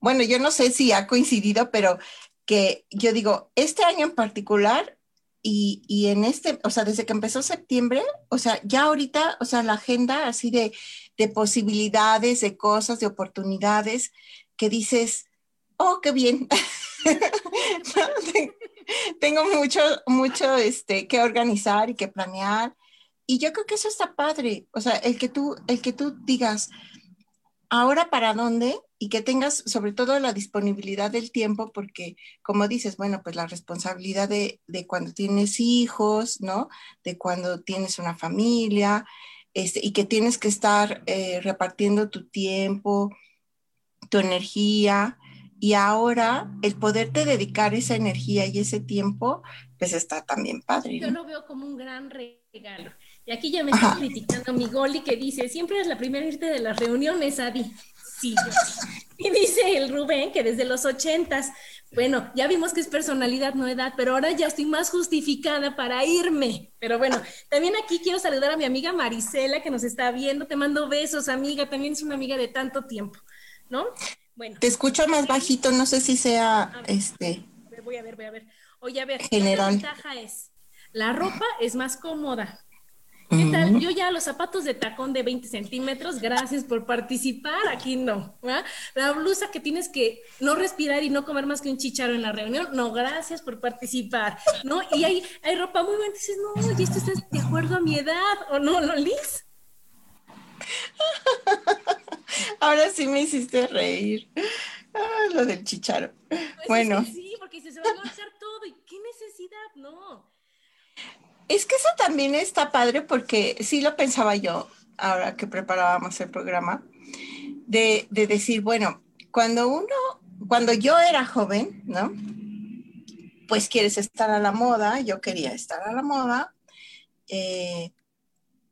B: bueno, yo no sé si ha coincidido, pero que yo digo, este año en particular y, y, en este, o sea, desde que empezó septiembre, o sea, ya ahorita, o sea, la agenda así de, de posibilidades, de cosas, de oportunidades, que dices, oh, qué bien. [laughs] Tengo mucho, mucho este, que organizar y que planear. Y yo creo que eso está padre. O sea, el que tú, el que tú digas, ahora para dónde y que tengas sobre todo la disponibilidad del tiempo, porque como dices, bueno, pues la responsabilidad de, de cuando tienes hijos, ¿no? De cuando tienes una familia, este, y que tienes que estar eh, repartiendo tu tiempo, tu energía, y ahora el poderte dedicar esa energía y ese tiempo, pues está también padre.
A: Yo lo veo como un gran regalo. Y aquí ya me está criticando mi Goli que dice, siempre es la primera irte de las reuniones, Adi. Sí, Y dice el Rubén que desde los ochentas, bueno, ya vimos que es personalidad, no edad, pero ahora ya estoy más justificada para irme. Pero bueno, también aquí quiero saludar a mi amiga Marisela que nos está viendo. Te mando besos, amiga. También es una amiga de tanto tiempo, ¿no?
B: Bueno. Te escucho más bajito, no sé si sea este.
A: Voy a ver, voy a ver. Oye, a ver,
B: general.
A: la ventaja es, la ropa es más cómoda. ¿Qué tal? Yo ya los zapatos de tacón de 20 centímetros, gracias por participar, aquí no. La blusa que tienes que no respirar y no comer más que un chicharo en la reunión, no, gracias por participar, ¿no? Y hay, hay ropa muy buena, dices, no, y esto está de acuerdo a mi edad, ¿o no, no, Liz? [laughs]
B: Ahora sí me hiciste reír. Ah, lo del chicharo. Pues bueno.
A: sí, porque se, va a todo. ¿Y qué necesidad? No.
B: Es que eso también está padre porque sí lo pensaba yo ahora que preparábamos el programa, de, de decir, bueno, cuando uno, cuando yo era joven, ¿no? Pues quieres estar a la moda, yo quería estar a la moda, eh,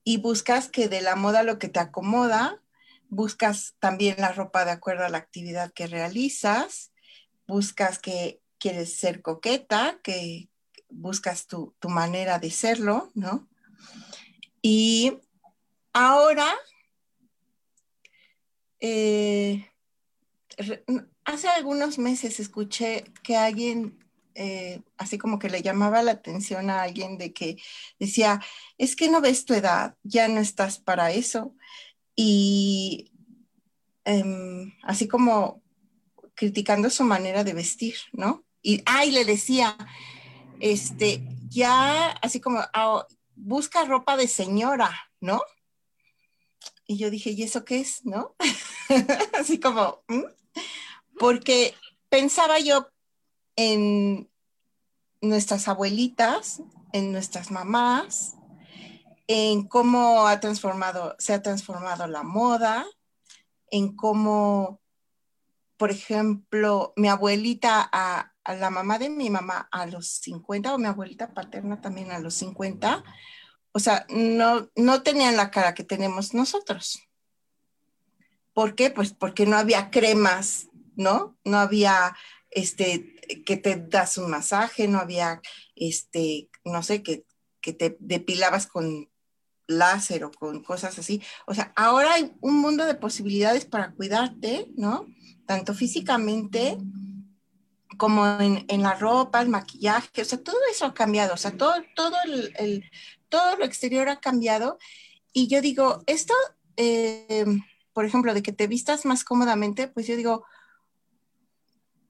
B: y buscas que de la moda lo que te acomoda, buscas también la ropa de acuerdo a la actividad que realizas, buscas que quieres ser coqueta, que buscas tu, manera de serlo, ¿no? Y ahora, eh, hace algunos meses escuché que alguien, eh, así como que le llamaba la atención a alguien de que decía, es que no ves tu edad, ya no estás para eso y em, así como criticando su manera de vestir, ¿no? Y, ay, le decía, este, ya así como, ah, busca ropa de señora, ¿no? Y yo dije, ¿y eso qué es, no? [laughs] así como, porque pensaba yo en nuestras abuelitas, en nuestras mamás, en cómo ha transformado, se ha transformado la moda, en cómo, por ejemplo, mi abuelita, a, la mamá de mi mamá a los 50, o mi abuelita paterna también a los 50, o sea, no, no tenían la cara que tenemos nosotros. ¿Por qué? Pues porque no había cremas, ¿no? No había, este, que te das un masaje, no había, este, no sé, que, que te depilabas con láser o con cosas así. O sea, ahora hay un mundo de posibilidades para cuidarte, ¿no? Tanto físicamente como en, la ropa, el maquillaje, o sea, todo eso ha cambiado, o sea, todo, todo, el, todo lo exterior ha cambiado. Y yo digo, esto, eh, por ejemplo, de que te vistas más cómodamente, pues yo digo,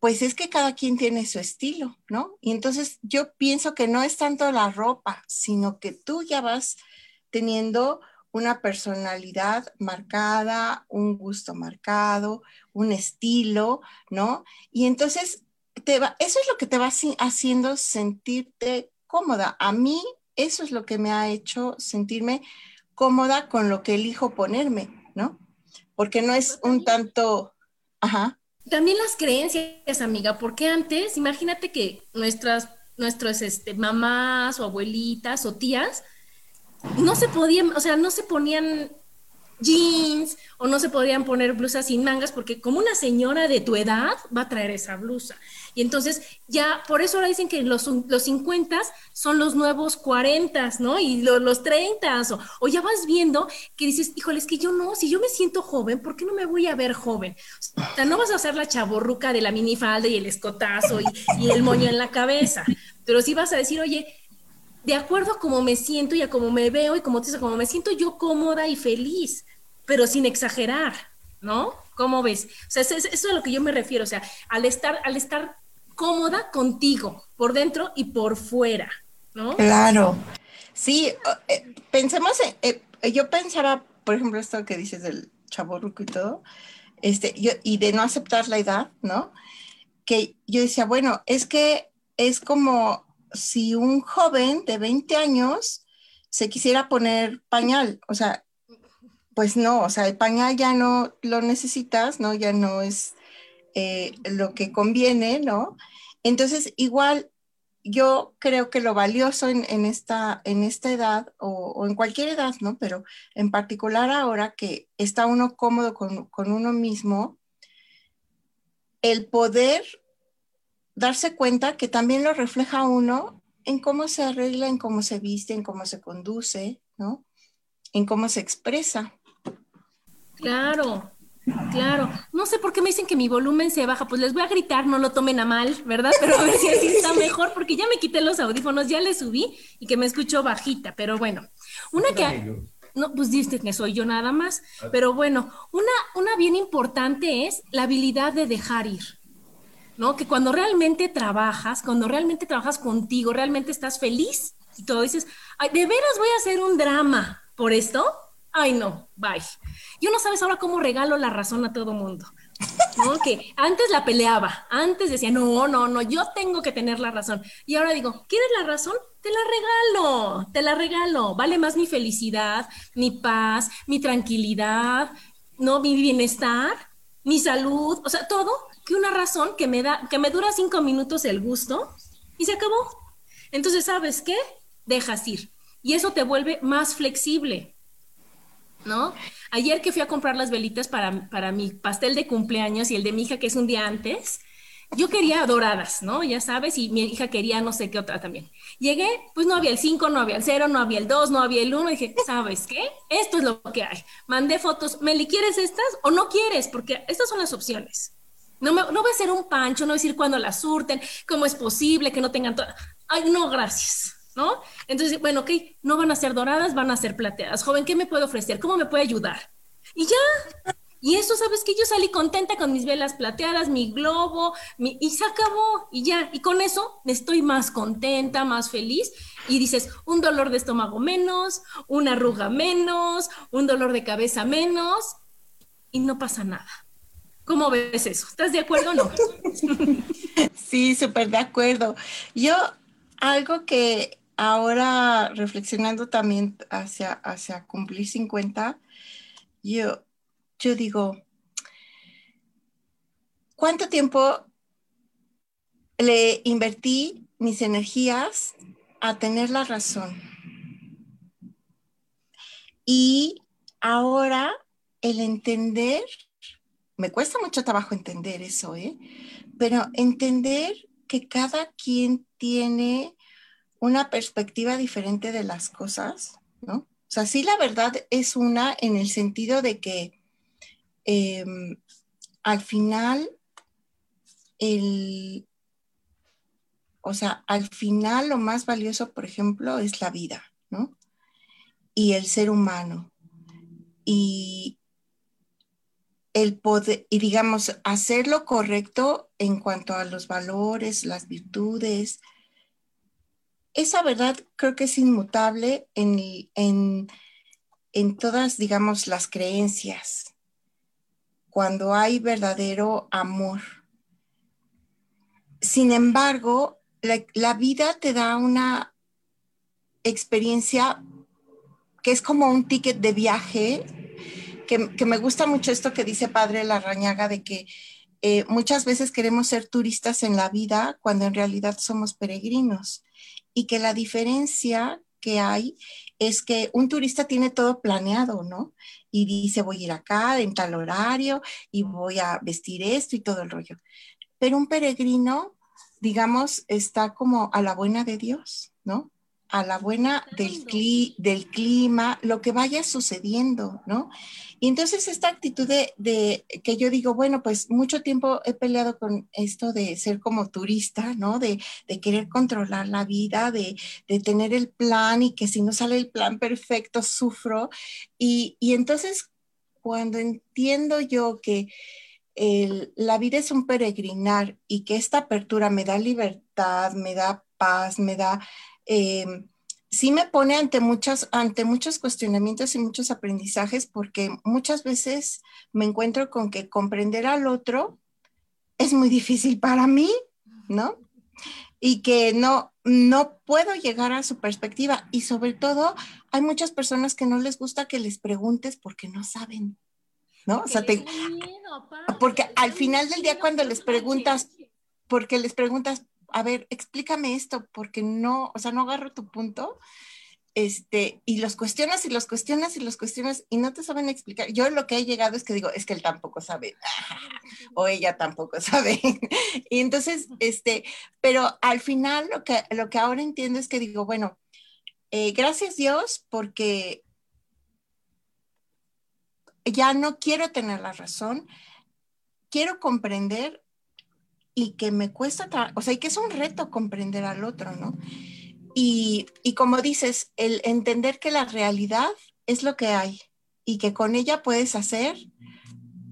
B: pues es que cada quien tiene su estilo, ¿no? Y entonces yo pienso que no es tanto la ropa, sino que tú ya vas teniendo una personalidad marcada, un gusto marcado, un estilo, ¿no? Y entonces te va, eso es lo que te va haciendo sentirte cómoda. A mí eso es lo que me ha hecho sentirme cómoda con lo que elijo ponerme, ¿no? Porque no es un tanto, ajá.
A: También las creencias, amiga, porque antes, imagínate que nuestras, nuestras este, mamás o abuelitas o tías, no se podían, o sea, no se ponían jeans o no se podían poner blusas sin mangas porque como una señora de tu edad va a traer esa blusa. Y entonces ya, por eso ahora dicen que los, los 50 son los nuevos 40, ¿no? Y los, los 30 o, o, ya vas viendo que dices, híjole, es que yo no, si yo me siento joven, ¿por qué no me voy a ver joven? O sea, no vas a hacer la chaborruca de la minifalda y el escotazo y, y el moño en la cabeza, pero sí vas a decir, oye, de acuerdo a cómo me siento y a cómo me veo y como, como me siento yo cómoda y feliz, pero sin exagerar, ¿no? ¿Cómo ves? O sea, eso, es a lo que yo me refiero, o sea, al estar, al estar cómoda contigo, por dentro y por fuera, ¿no?
B: Claro. Sí, eh, pensemos en, eh, yo pensaba, por ejemplo, esto que dices del chaborruco y todo, este, yo, y de no aceptar la edad, ¿no? Que yo decía, bueno, es que es como si un joven de 20 años se quisiera poner pañal, o sea, pues no, o sea, el pañal ya no lo necesitas, ¿no? Ya no es eh, lo que conviene, ¿no? Entonces, igual yo creo que lo valioso en, esta, en esta edad o, en cualquier edad, ¿no? Pero en particular ahora que está uno cómodo con, con uno mismo, el poder darse cuenta que también lo refleja uno en cómo se arregla, en cómo se viste, en cómo se conduce, ¿no? En cómo se expresa.
A: Claro, claro. No sé por qué me dicen que mi volumen se baja, pues les voy a gritar, no lo tomen a mal, ¿verdad? Pero a ver si así está mejor, porque ya me quité los audífonos, ya le subí y que me escucho bajita, pero bueno. Una que... No, pues dices que soy yo nada más, pero bueno, una, una bien importante es la habilidad de dejar ir. ¿No? Que cuando realmente trabajas, cuando realmente trabajas contigo, realmente estás feliz y todo dices, ¿de veras voy a hacer un drama por esto? Ay, no, bye. Yo no sabes ahora cómo regalo la razón a todo mundo. ¿no? [laughs] Que antes la peleaba, antes decía, no, no, no, yo tengo que tener la razón. Y ahora digo, ¿quieres la razón? Te la regalo, te la regalo. Vale más mi felicidad, mi paz, mi tranquilidad, ¿no? Mi bienestar, mi salud, o sea, todo una razón que me da, que me dura cinco minutos el gusto y se acabó. Entonces, ¿sabes qué? Dejas ir. Y eso te vuelve más flexible. ¿No? Ayer que fui a comprar las velitas para, para mi pastel de cumpleaños y el de mi hija, que es un día antes, yo quería doradas, ¿no? Ya sabes, y mi hija quería no sé qué otra también. Llegué, pues no había el 5, no había el 0, no había el 2, no había el 1. Dije, ¿sabes qué? Esto es lo que hay. Mandé fotos, ¿me quieres estas o no quieres? Porque estas son las opciones. No, me, no voy a ser un pancho, no voy a decir cuándo la surten, cómo es posible que no tengan todo. Ay, no, gracias. ¿No? Entonces, bueno, ok, no van a ser doradas, van a ser plateadas. Joven, ¿qué me puede ofrecer? ¿Cómo me puede ayudar? Y ya, y eso, ¿sabes que Yo salí contenta con mis velas plateadas, mi globo, y se acabó, y ya. Y con eso estoy más contenta, más feliz. Y dices, un dolor de estómago menos, una arruga menos, un dolor de cabeza menos, y no pasa nada. ¿Cómo ves eso? ¿Estás de acuerdo o no? [laughs]
B: Sí, súper de acuerdo. Yo, algo que ahora reflexionando también hacia, hacia cumplir 50, yo, yo digo, ¿cuánto tiempo le invertí mis energías a tener la razón? Y ahora el entender, me cuesta mucho trabajo entender eso, ¿eh? Pero entender que cada quien tiene una perspectiva diferente de las cosas, ¿no? O sea, sí la verdad es una en el sentido de que em, al final el, o sea, al final lo más valioso, por ejemplo, es la vida, ¿no? Y el ser humano. Y el poder, y digamos, hacer lo correcto en cuanto a los valores, las virtudes. Esa verdad creo que es inmutable en, en, en todas, digamos, las creencias, cuando hay verdadero amor. Sin embargo, la, vida te da una experiencia que es como un ticket de viaje, que, me gusta mucho esto que dice Padre Larrañaga de que eh, muchas veces queremos ser turistas en la vida cuando en realidad somos peregrinos y que la diferencia que hay es que un turista tiene todo planeado, ¿no? Y dice, voy a ir acá en tal horario y voy a vestir esto y todo el rollo. Pero un peregrino digamos, está como a la buena de Dios, ¿no? A la buena del, clima, lo que vaya sucediendo, ¿no? Y entonces esta actitud de, que yo digo, bueno, pues mucho tiempo he peleado con esto de ser como turista, ¿no? De, querer controlar la vida, de, tener el plan y que si no sale el plan perfecto, sufro. Y entonces cuando entiendo yo que la vida es un peregrinar y que esta apertura me da libertad, me da paz, me da, eh, sí me pone ante, muchas, ante muchos cuestionamientos y muchos aprendizajes porque muchas veces me encuentro con que comprender al otro es muy difícil para mí, ¿no? Y que no, no puedo llegar a su perspectiva y sobre todo hay muchas personas que no les gusta que les preguntes porque no saben. ¿no? O sea, porque al final del día cuando les preguntas, porque les preguntas, a ver, explícame esto, porque no, o sea, no agarro tu punto, este, y los cuestionas y los cuestionas y los cuestionas y no te saben explicar. Yo lo que he llegado es que digo, es que él tampoco sabe, [laughs] o ella tampoco sabe. [laughs] y entonces, este, pero al final lo que, lo que ahora entiendo es que digo, bueno, eh, gracias Dios porque ya no quiero tener la razón, quiero comprender y que me cuesta, o sea, y que es un reto comprender al otro, ¿no? Y, y, como dices, el entender que la realidad es lo que hay y que con ella puedes hacer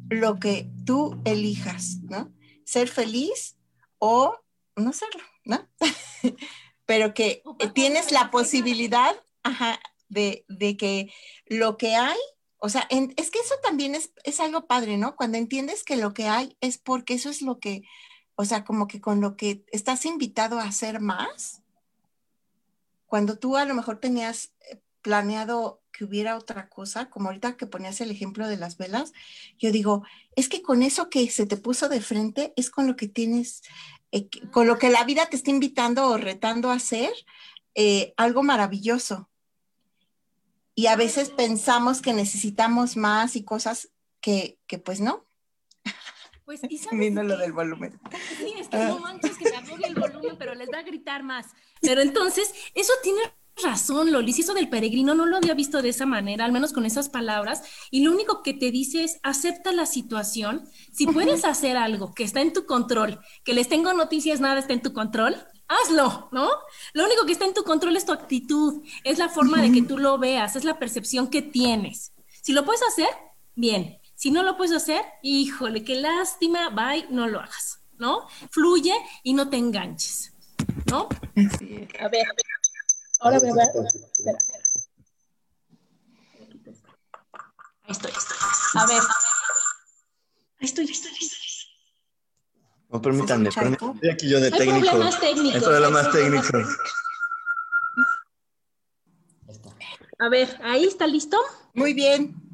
B: lo que tú elijas, ¿no? Ser feliz o no serlo, ¿no? [laughs] Pero que tienes la posibilidad de, de que lo que hay o sea, es que eso también es, es, algo padre, ¿no? Cuando entiendes que lo que hay es porque eso es lo que, o sea, como que con lo que estás invitado a hacer más, cuando tú a lo mejor tenías eh, planeado que hubiera otra cosa, como ahorita que ponías el ejemplo de las velas, yo digo, es que con eso que se te puso de frente es con lo que tienes, eh, con lo que la vida te está invitando o retando a hacer eh, algo maravilloso y a veces pensamos que necesitamos más y cosas que, que pues no.
A: Pues, ¿y [laughs] sabes
B: lo del volumen.
A: Sí, es que no ah. manches que me el volumen, pero les va a gritar más. Pero entonces, eso tiene razón, Lolis, eso del peregrino no lo había visto de esa manera, al menos con esas palabras, y lo único que te dice es acepta la situación, si puedes hacer algo que está en tu control, que les tengo noticias, nada está en tu control, hazlo, ¿no? Lo único que está en tu control es tu actitud, es la forma de que tú lo veas, es la percepción que tienes. Si lo puedes hacer, bien. Si no lo puedes hacer, híjole, qué lástima, bye, no lo hagas, ¿no? Fluye y no te enganches, ¿no? A ver, ahora me va. Espera, espera. Ahí estoy, estoy. A ver. Ahí estoy, ahí estoy, ahí estoy.
E: No, permítanme, permítanme. aquí yo de
A: Hay
E: técnico.
A: Problemas técnicos.
E: Hay problemas técnicos.
A: A ver, ahí está listo.
B: Muy bien.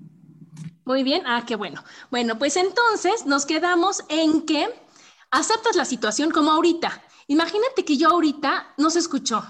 A: Muy bien. Ah, qué bueno. Bueno, pues entonces nos quedamos en que aceptas la situación como ahorita. Imagínate que yo ahorita no se escuchó.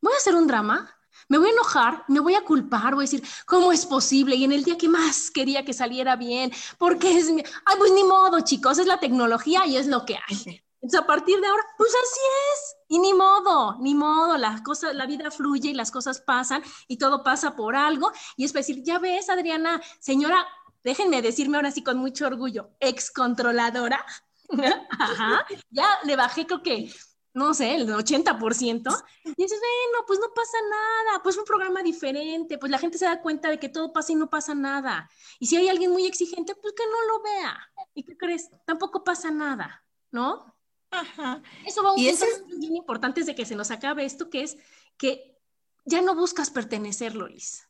A: Voy a hacer un drama. Me voy a enojar, me voy a culpar, voy a decir, ¿cómo es posible? Y en el día que más quería que saliera bien, porque es, ay, pues ni modo, chicos, es la tecnología y es lo que hay. Entonces, a partir de ahora, pues así es. Y ni modo, ni modo, las cosas, la vida fluye y las cosas pasan y todo pasa por algo. Y es decir, ya ves, Adriana, señora, déjenme decirme ahora sí con mucho orgullo, excontroladora. [laughs] Ajá, ya le bajé creo que no sé, el 80%, y dices, bueno, pues no pasa nada, pues un programa diferente, pues la gente se da cuenta de que todo pasa y no pasa nada. Y si hay alguien muy exigente, pues que no lo vea. ¿Y qué crees? Tampoco pasa nada, ¿no? Ajá. Eso va a un punto bien importante de que se nos acabe esto, que es que ya no buscas pertenecer, Lolis.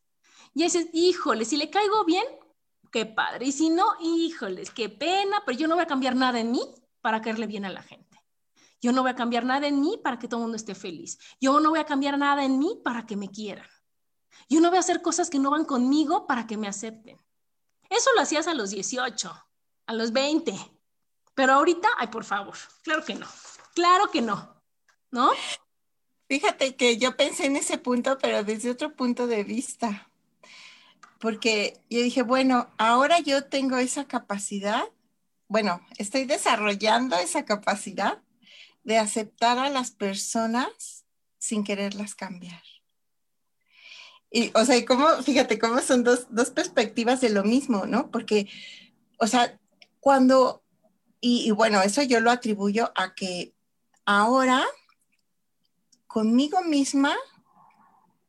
A: Y dices, híjole, si le caigo bien, qué padre. Y si no, híjoles, qué pena, pero yo no voy a cambiar nada en mí para caerle bien a la gente. Yo no voy a cambiar nada en mí para que todo el mundo esté feliz. Yo no voy a cambiar nada en mí para que me quieran. Yo no voy a hacer cosas que no van conmigo para que me acepten. Eso lo hacías a los 18, a los 20. Pero ahorita, ay, por favor, claro que no. Claro que no. ¿No?
B: Fíjate que yo pensé en ese punto, pero desde otro punto de vista. Porque yo dije, bueno, ahora yo tengo esa capacidad, bueno, estoy desarrollando esa capacidad de aceptar a las personas sin quererlas cambiar. Y, o sea, cómo, fíjate cómo son dos, dos perspectivas de lo mismo, ¿no? Porque, o sea, cuando, y, bueno, eso yo lo atribuyo a que ahora, conmigo misma,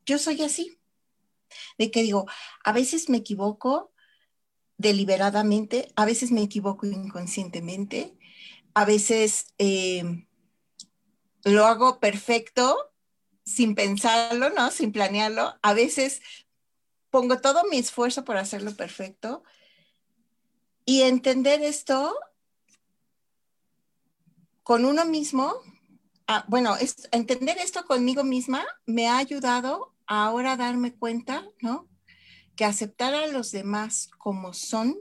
B: yo soy así. De que digo, a veces me equivoco deliberadamente, a veces me equivoco inconscientemente, a veces eh, lo hago perfecto sin pensarlo, ¿no? Sin planearlo. A veces pongo todo mi esfuerzo por hacerlo perfecto. Y entender esto con uno mismo, ah, bueno, entender esto conmigo misma me ha ayudado a ahora darme cuenta, ¿no? Que aceptar a los demás como son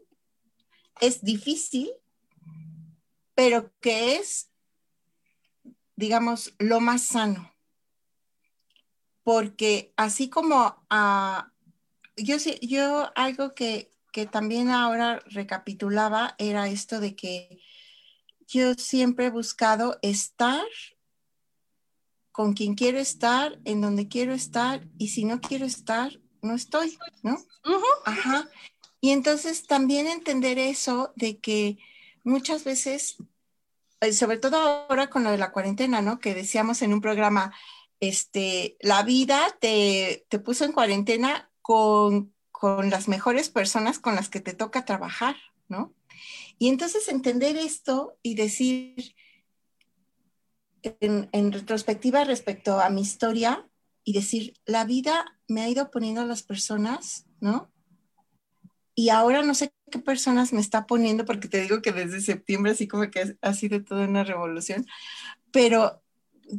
B: es difícil, pero que es digamos, lo más sano. Porque así como uh, yo, yo algo que, que también ahora recapitulaba era esto de que yo siempre he buscado estar con quien quiero estar, en donde quiero estar, y si no quiero estar, no estoy, ¿no? Ajá. Y entonces también entender eso de que muchas veces eh, sobre todo ahora con lo de la cuarentena, ¿no? Que decíamos en un programa, este, la vida te, te puso en cuarentena con, con las mejores personas con las que te toca trabajar, ¿no? Y entonces entender esto y decir, en, retrospectiva respecto a mi historia, y decir, la vida me ha ido poniendo a las personas, ¿no? Y ahora no sé qué personas me está poniendo, porque te digo que desde septiembre así como que ha sido toda una revolución, pero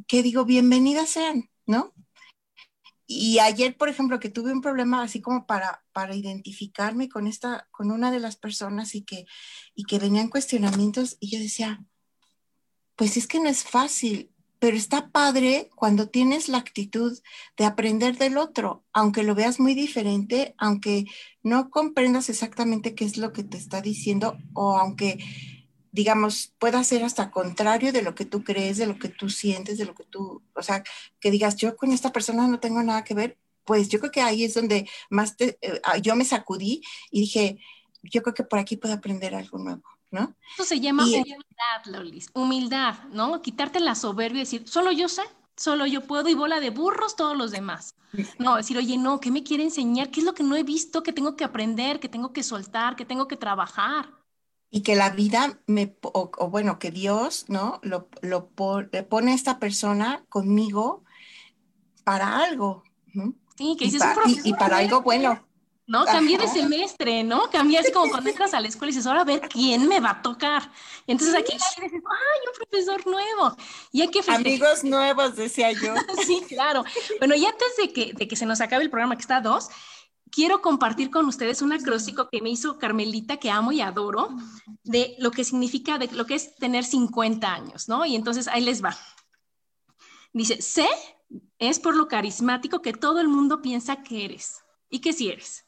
B: que digo, bienvenidas sean, ¿no? Y ayer, por ejemplo, que tuve un problema así como para, para identificarme con esta, con una de las personas y que, y que venían cuestionamientos y yo decía, pues es que no es fácil, pero está padre cuando tienes la actitud de aprender del otro, aunque lo veas muy diferente, aunque no comprendas exactamente qué es lo que te está diciendo o aunque, digamos, pueda ser hasta contrario de lo que tú crees, de lo que tú sientes, de lo que tú, o sea, que digas, yo con esta persona no tengo nada que ver, pues yo creo que ahí es donde más te, eh, ah, yo me sacudí y dije, yo creo que por aquí puedo aprender algo nuevo. ¿no?
A: Eso se llama humildad, Lolis, humildad, ¿no? Quitarte la soberbia y decir, solo yo sé, solo yo puedo y bola de burros todos los demás. No, decir, oye, no, ¿qué me quiere enseñar? ¿Qué es lo que no he visto, que tengo que aprender, que tengo que soltar, que tengo que trabajar?
B: Y que la vida me, o, bueno, que Dios, ¿no? Lo, lo le pone a esta persona conmigo para algo.
A: Sí, que
B: dices, y, y para algo bueno.
A: ¿no? Cambié de semestre, ¿no? Cambié así como cuando entras a la escuela y dices, ahora a ver quién me va a tocar. Y entonces aquí dices, ay, un profesor nuevo. Y hay que
B: Amigos nuevos, decía yo. [laughs]
A: sí, claro. Bueno, y antes de que, de que se nos acabe el programa, que está a dos, quiero compartir con ustedes un acróstico que me hizo Carmelita, que amo y adoro, de lo que significa, de lo que es tener 50 años, ¿no? Y entonces ahí les va. Dice, sé es por lo carismático que todo el mundo piensa que eres y que sí eres.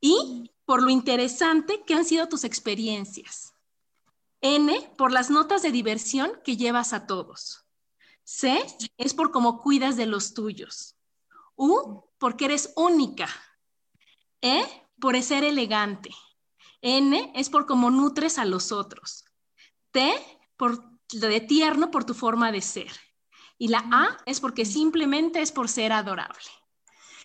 A: Y por lo interesante que han sido tus experiencias. N, por las notas de diversión que llevas a todos. C, es por cómo cuidas de los tuyos. U, porque eres única. E, por ser elegante. N, es por cómo nutres a los otros. T, por de tierno por tu forma de ser. Y la A es porque simplemente es por ser adorable.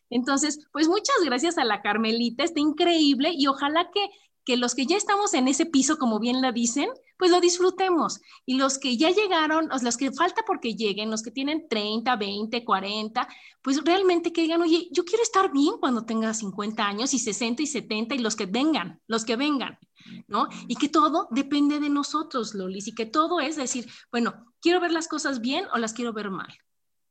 A: Entonces, pues muchas gracias a la Carmelita, está increíble y ojalá que, que los que ya estamos en ese piso, como bien la dicen, pues lo disfrutemos. Y los que ya llegaron, los que falta porque lleguen, los que tienen 30, 20, 40, pues realmente que digan, oye, yo quiero estar bien cuando tenga 50 años y 60 y 70 y los que vengan, los que vengan, ¿no? Y que todo depende de nosotros, Lolis, y que todo es decir, bueno, quiero ver las cosas bien o las quiero ver mal.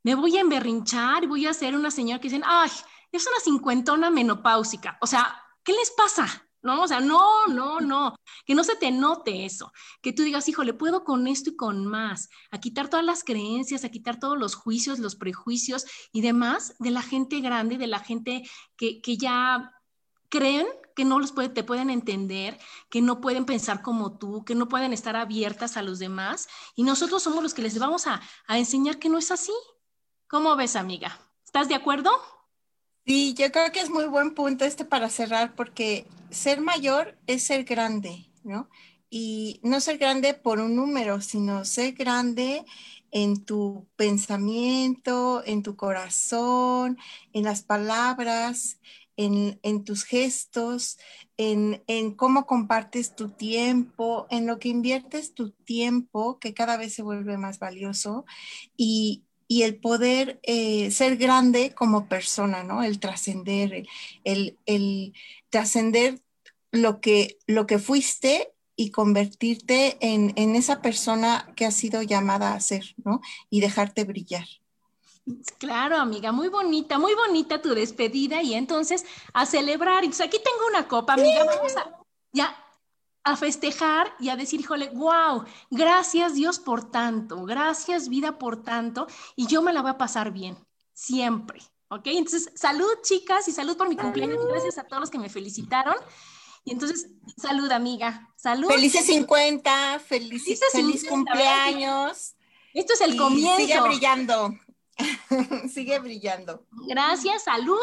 A: Me voy a emberrinchar y voy a ser una señora que dicen, ay, es una cincuentona menopáusica. O sea, ¿qué les pasa? ¿No? O sea, no, no, no, que no se te note eso, que tú digas, híjole, puedo con esto y con más, a quitar todas las creencias, a quitar todos los juicios, los prejuicios y demás de la gente grande, de la gente que, que ya creen que no los puede, te pueden entender, que no pueden pensar como tú, que no pueden estar abiertas a los demás. Y nosotros somos los que les vamos a, a enseñar que no es así. ¿Cómo ves, amiga? ¿Estás de acuerdo?
B: Sí, yo creo que es muy buen punto este para cerrar, porque ser mayor es ser grande, ¿no? Y no ser grande por un número, sino ser grande en tu pensamiento, en tu corazón, en las palabras, en, tus gestos, en, en, cómo compartes tu tiempo, en lo que inviertes tu tiempo, que cada vez se vuelve más valioso, y, y el poder eh, ser grande como persona, ¿no? El trascender, el, trascender lo que, lo que fuiste y convertirte en, en, esa persona que has sido llamada a ser, ¿no? Y dejarte brillar.
A: Claro, amiga, muy bonita, muy bonita tu despedida y entonces a celebrar. Entonces aquí tengo una copa, amiga, vamos a, ya, a festejar y a decir, híjole, wow, gracias Dios por tanto, gracias vida por tanto, y yo me la voy a pasar bien, siempre, ¿ok? Entonces, salud chicas y salud por mi cumpleaños, gracias a todos los que me felicitaron. Y entonces, salud amiga, salud.
B: Felices 50, felices, feliz cumpleaños.
A: Esto es el comienzo.
B: Sigue brillando, [laughs] sigue brillando.
A: Gracias, salud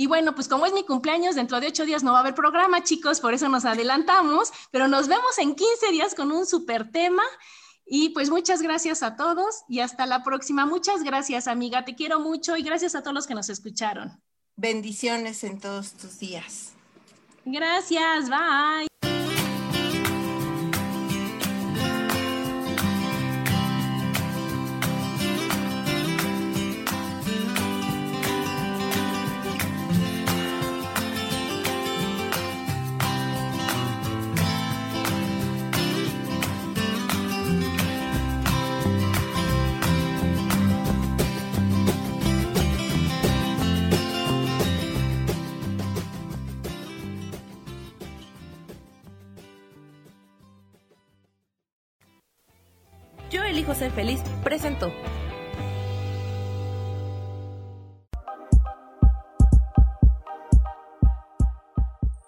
A: y bueno, pues como es mi cumpleaños, dentro de ocho días no va a haber programa, chicos, por eso nos adelantamos, pero nos vemos en 15 días con un super tema. Y pues muchas gracias a todos y hasta la próxima. Muchas gracias, amiga. Te quiero mucho y gracias a todos los que nos escucharon.
B: Bendiciones en todos tus días.
A: Gracias, bye.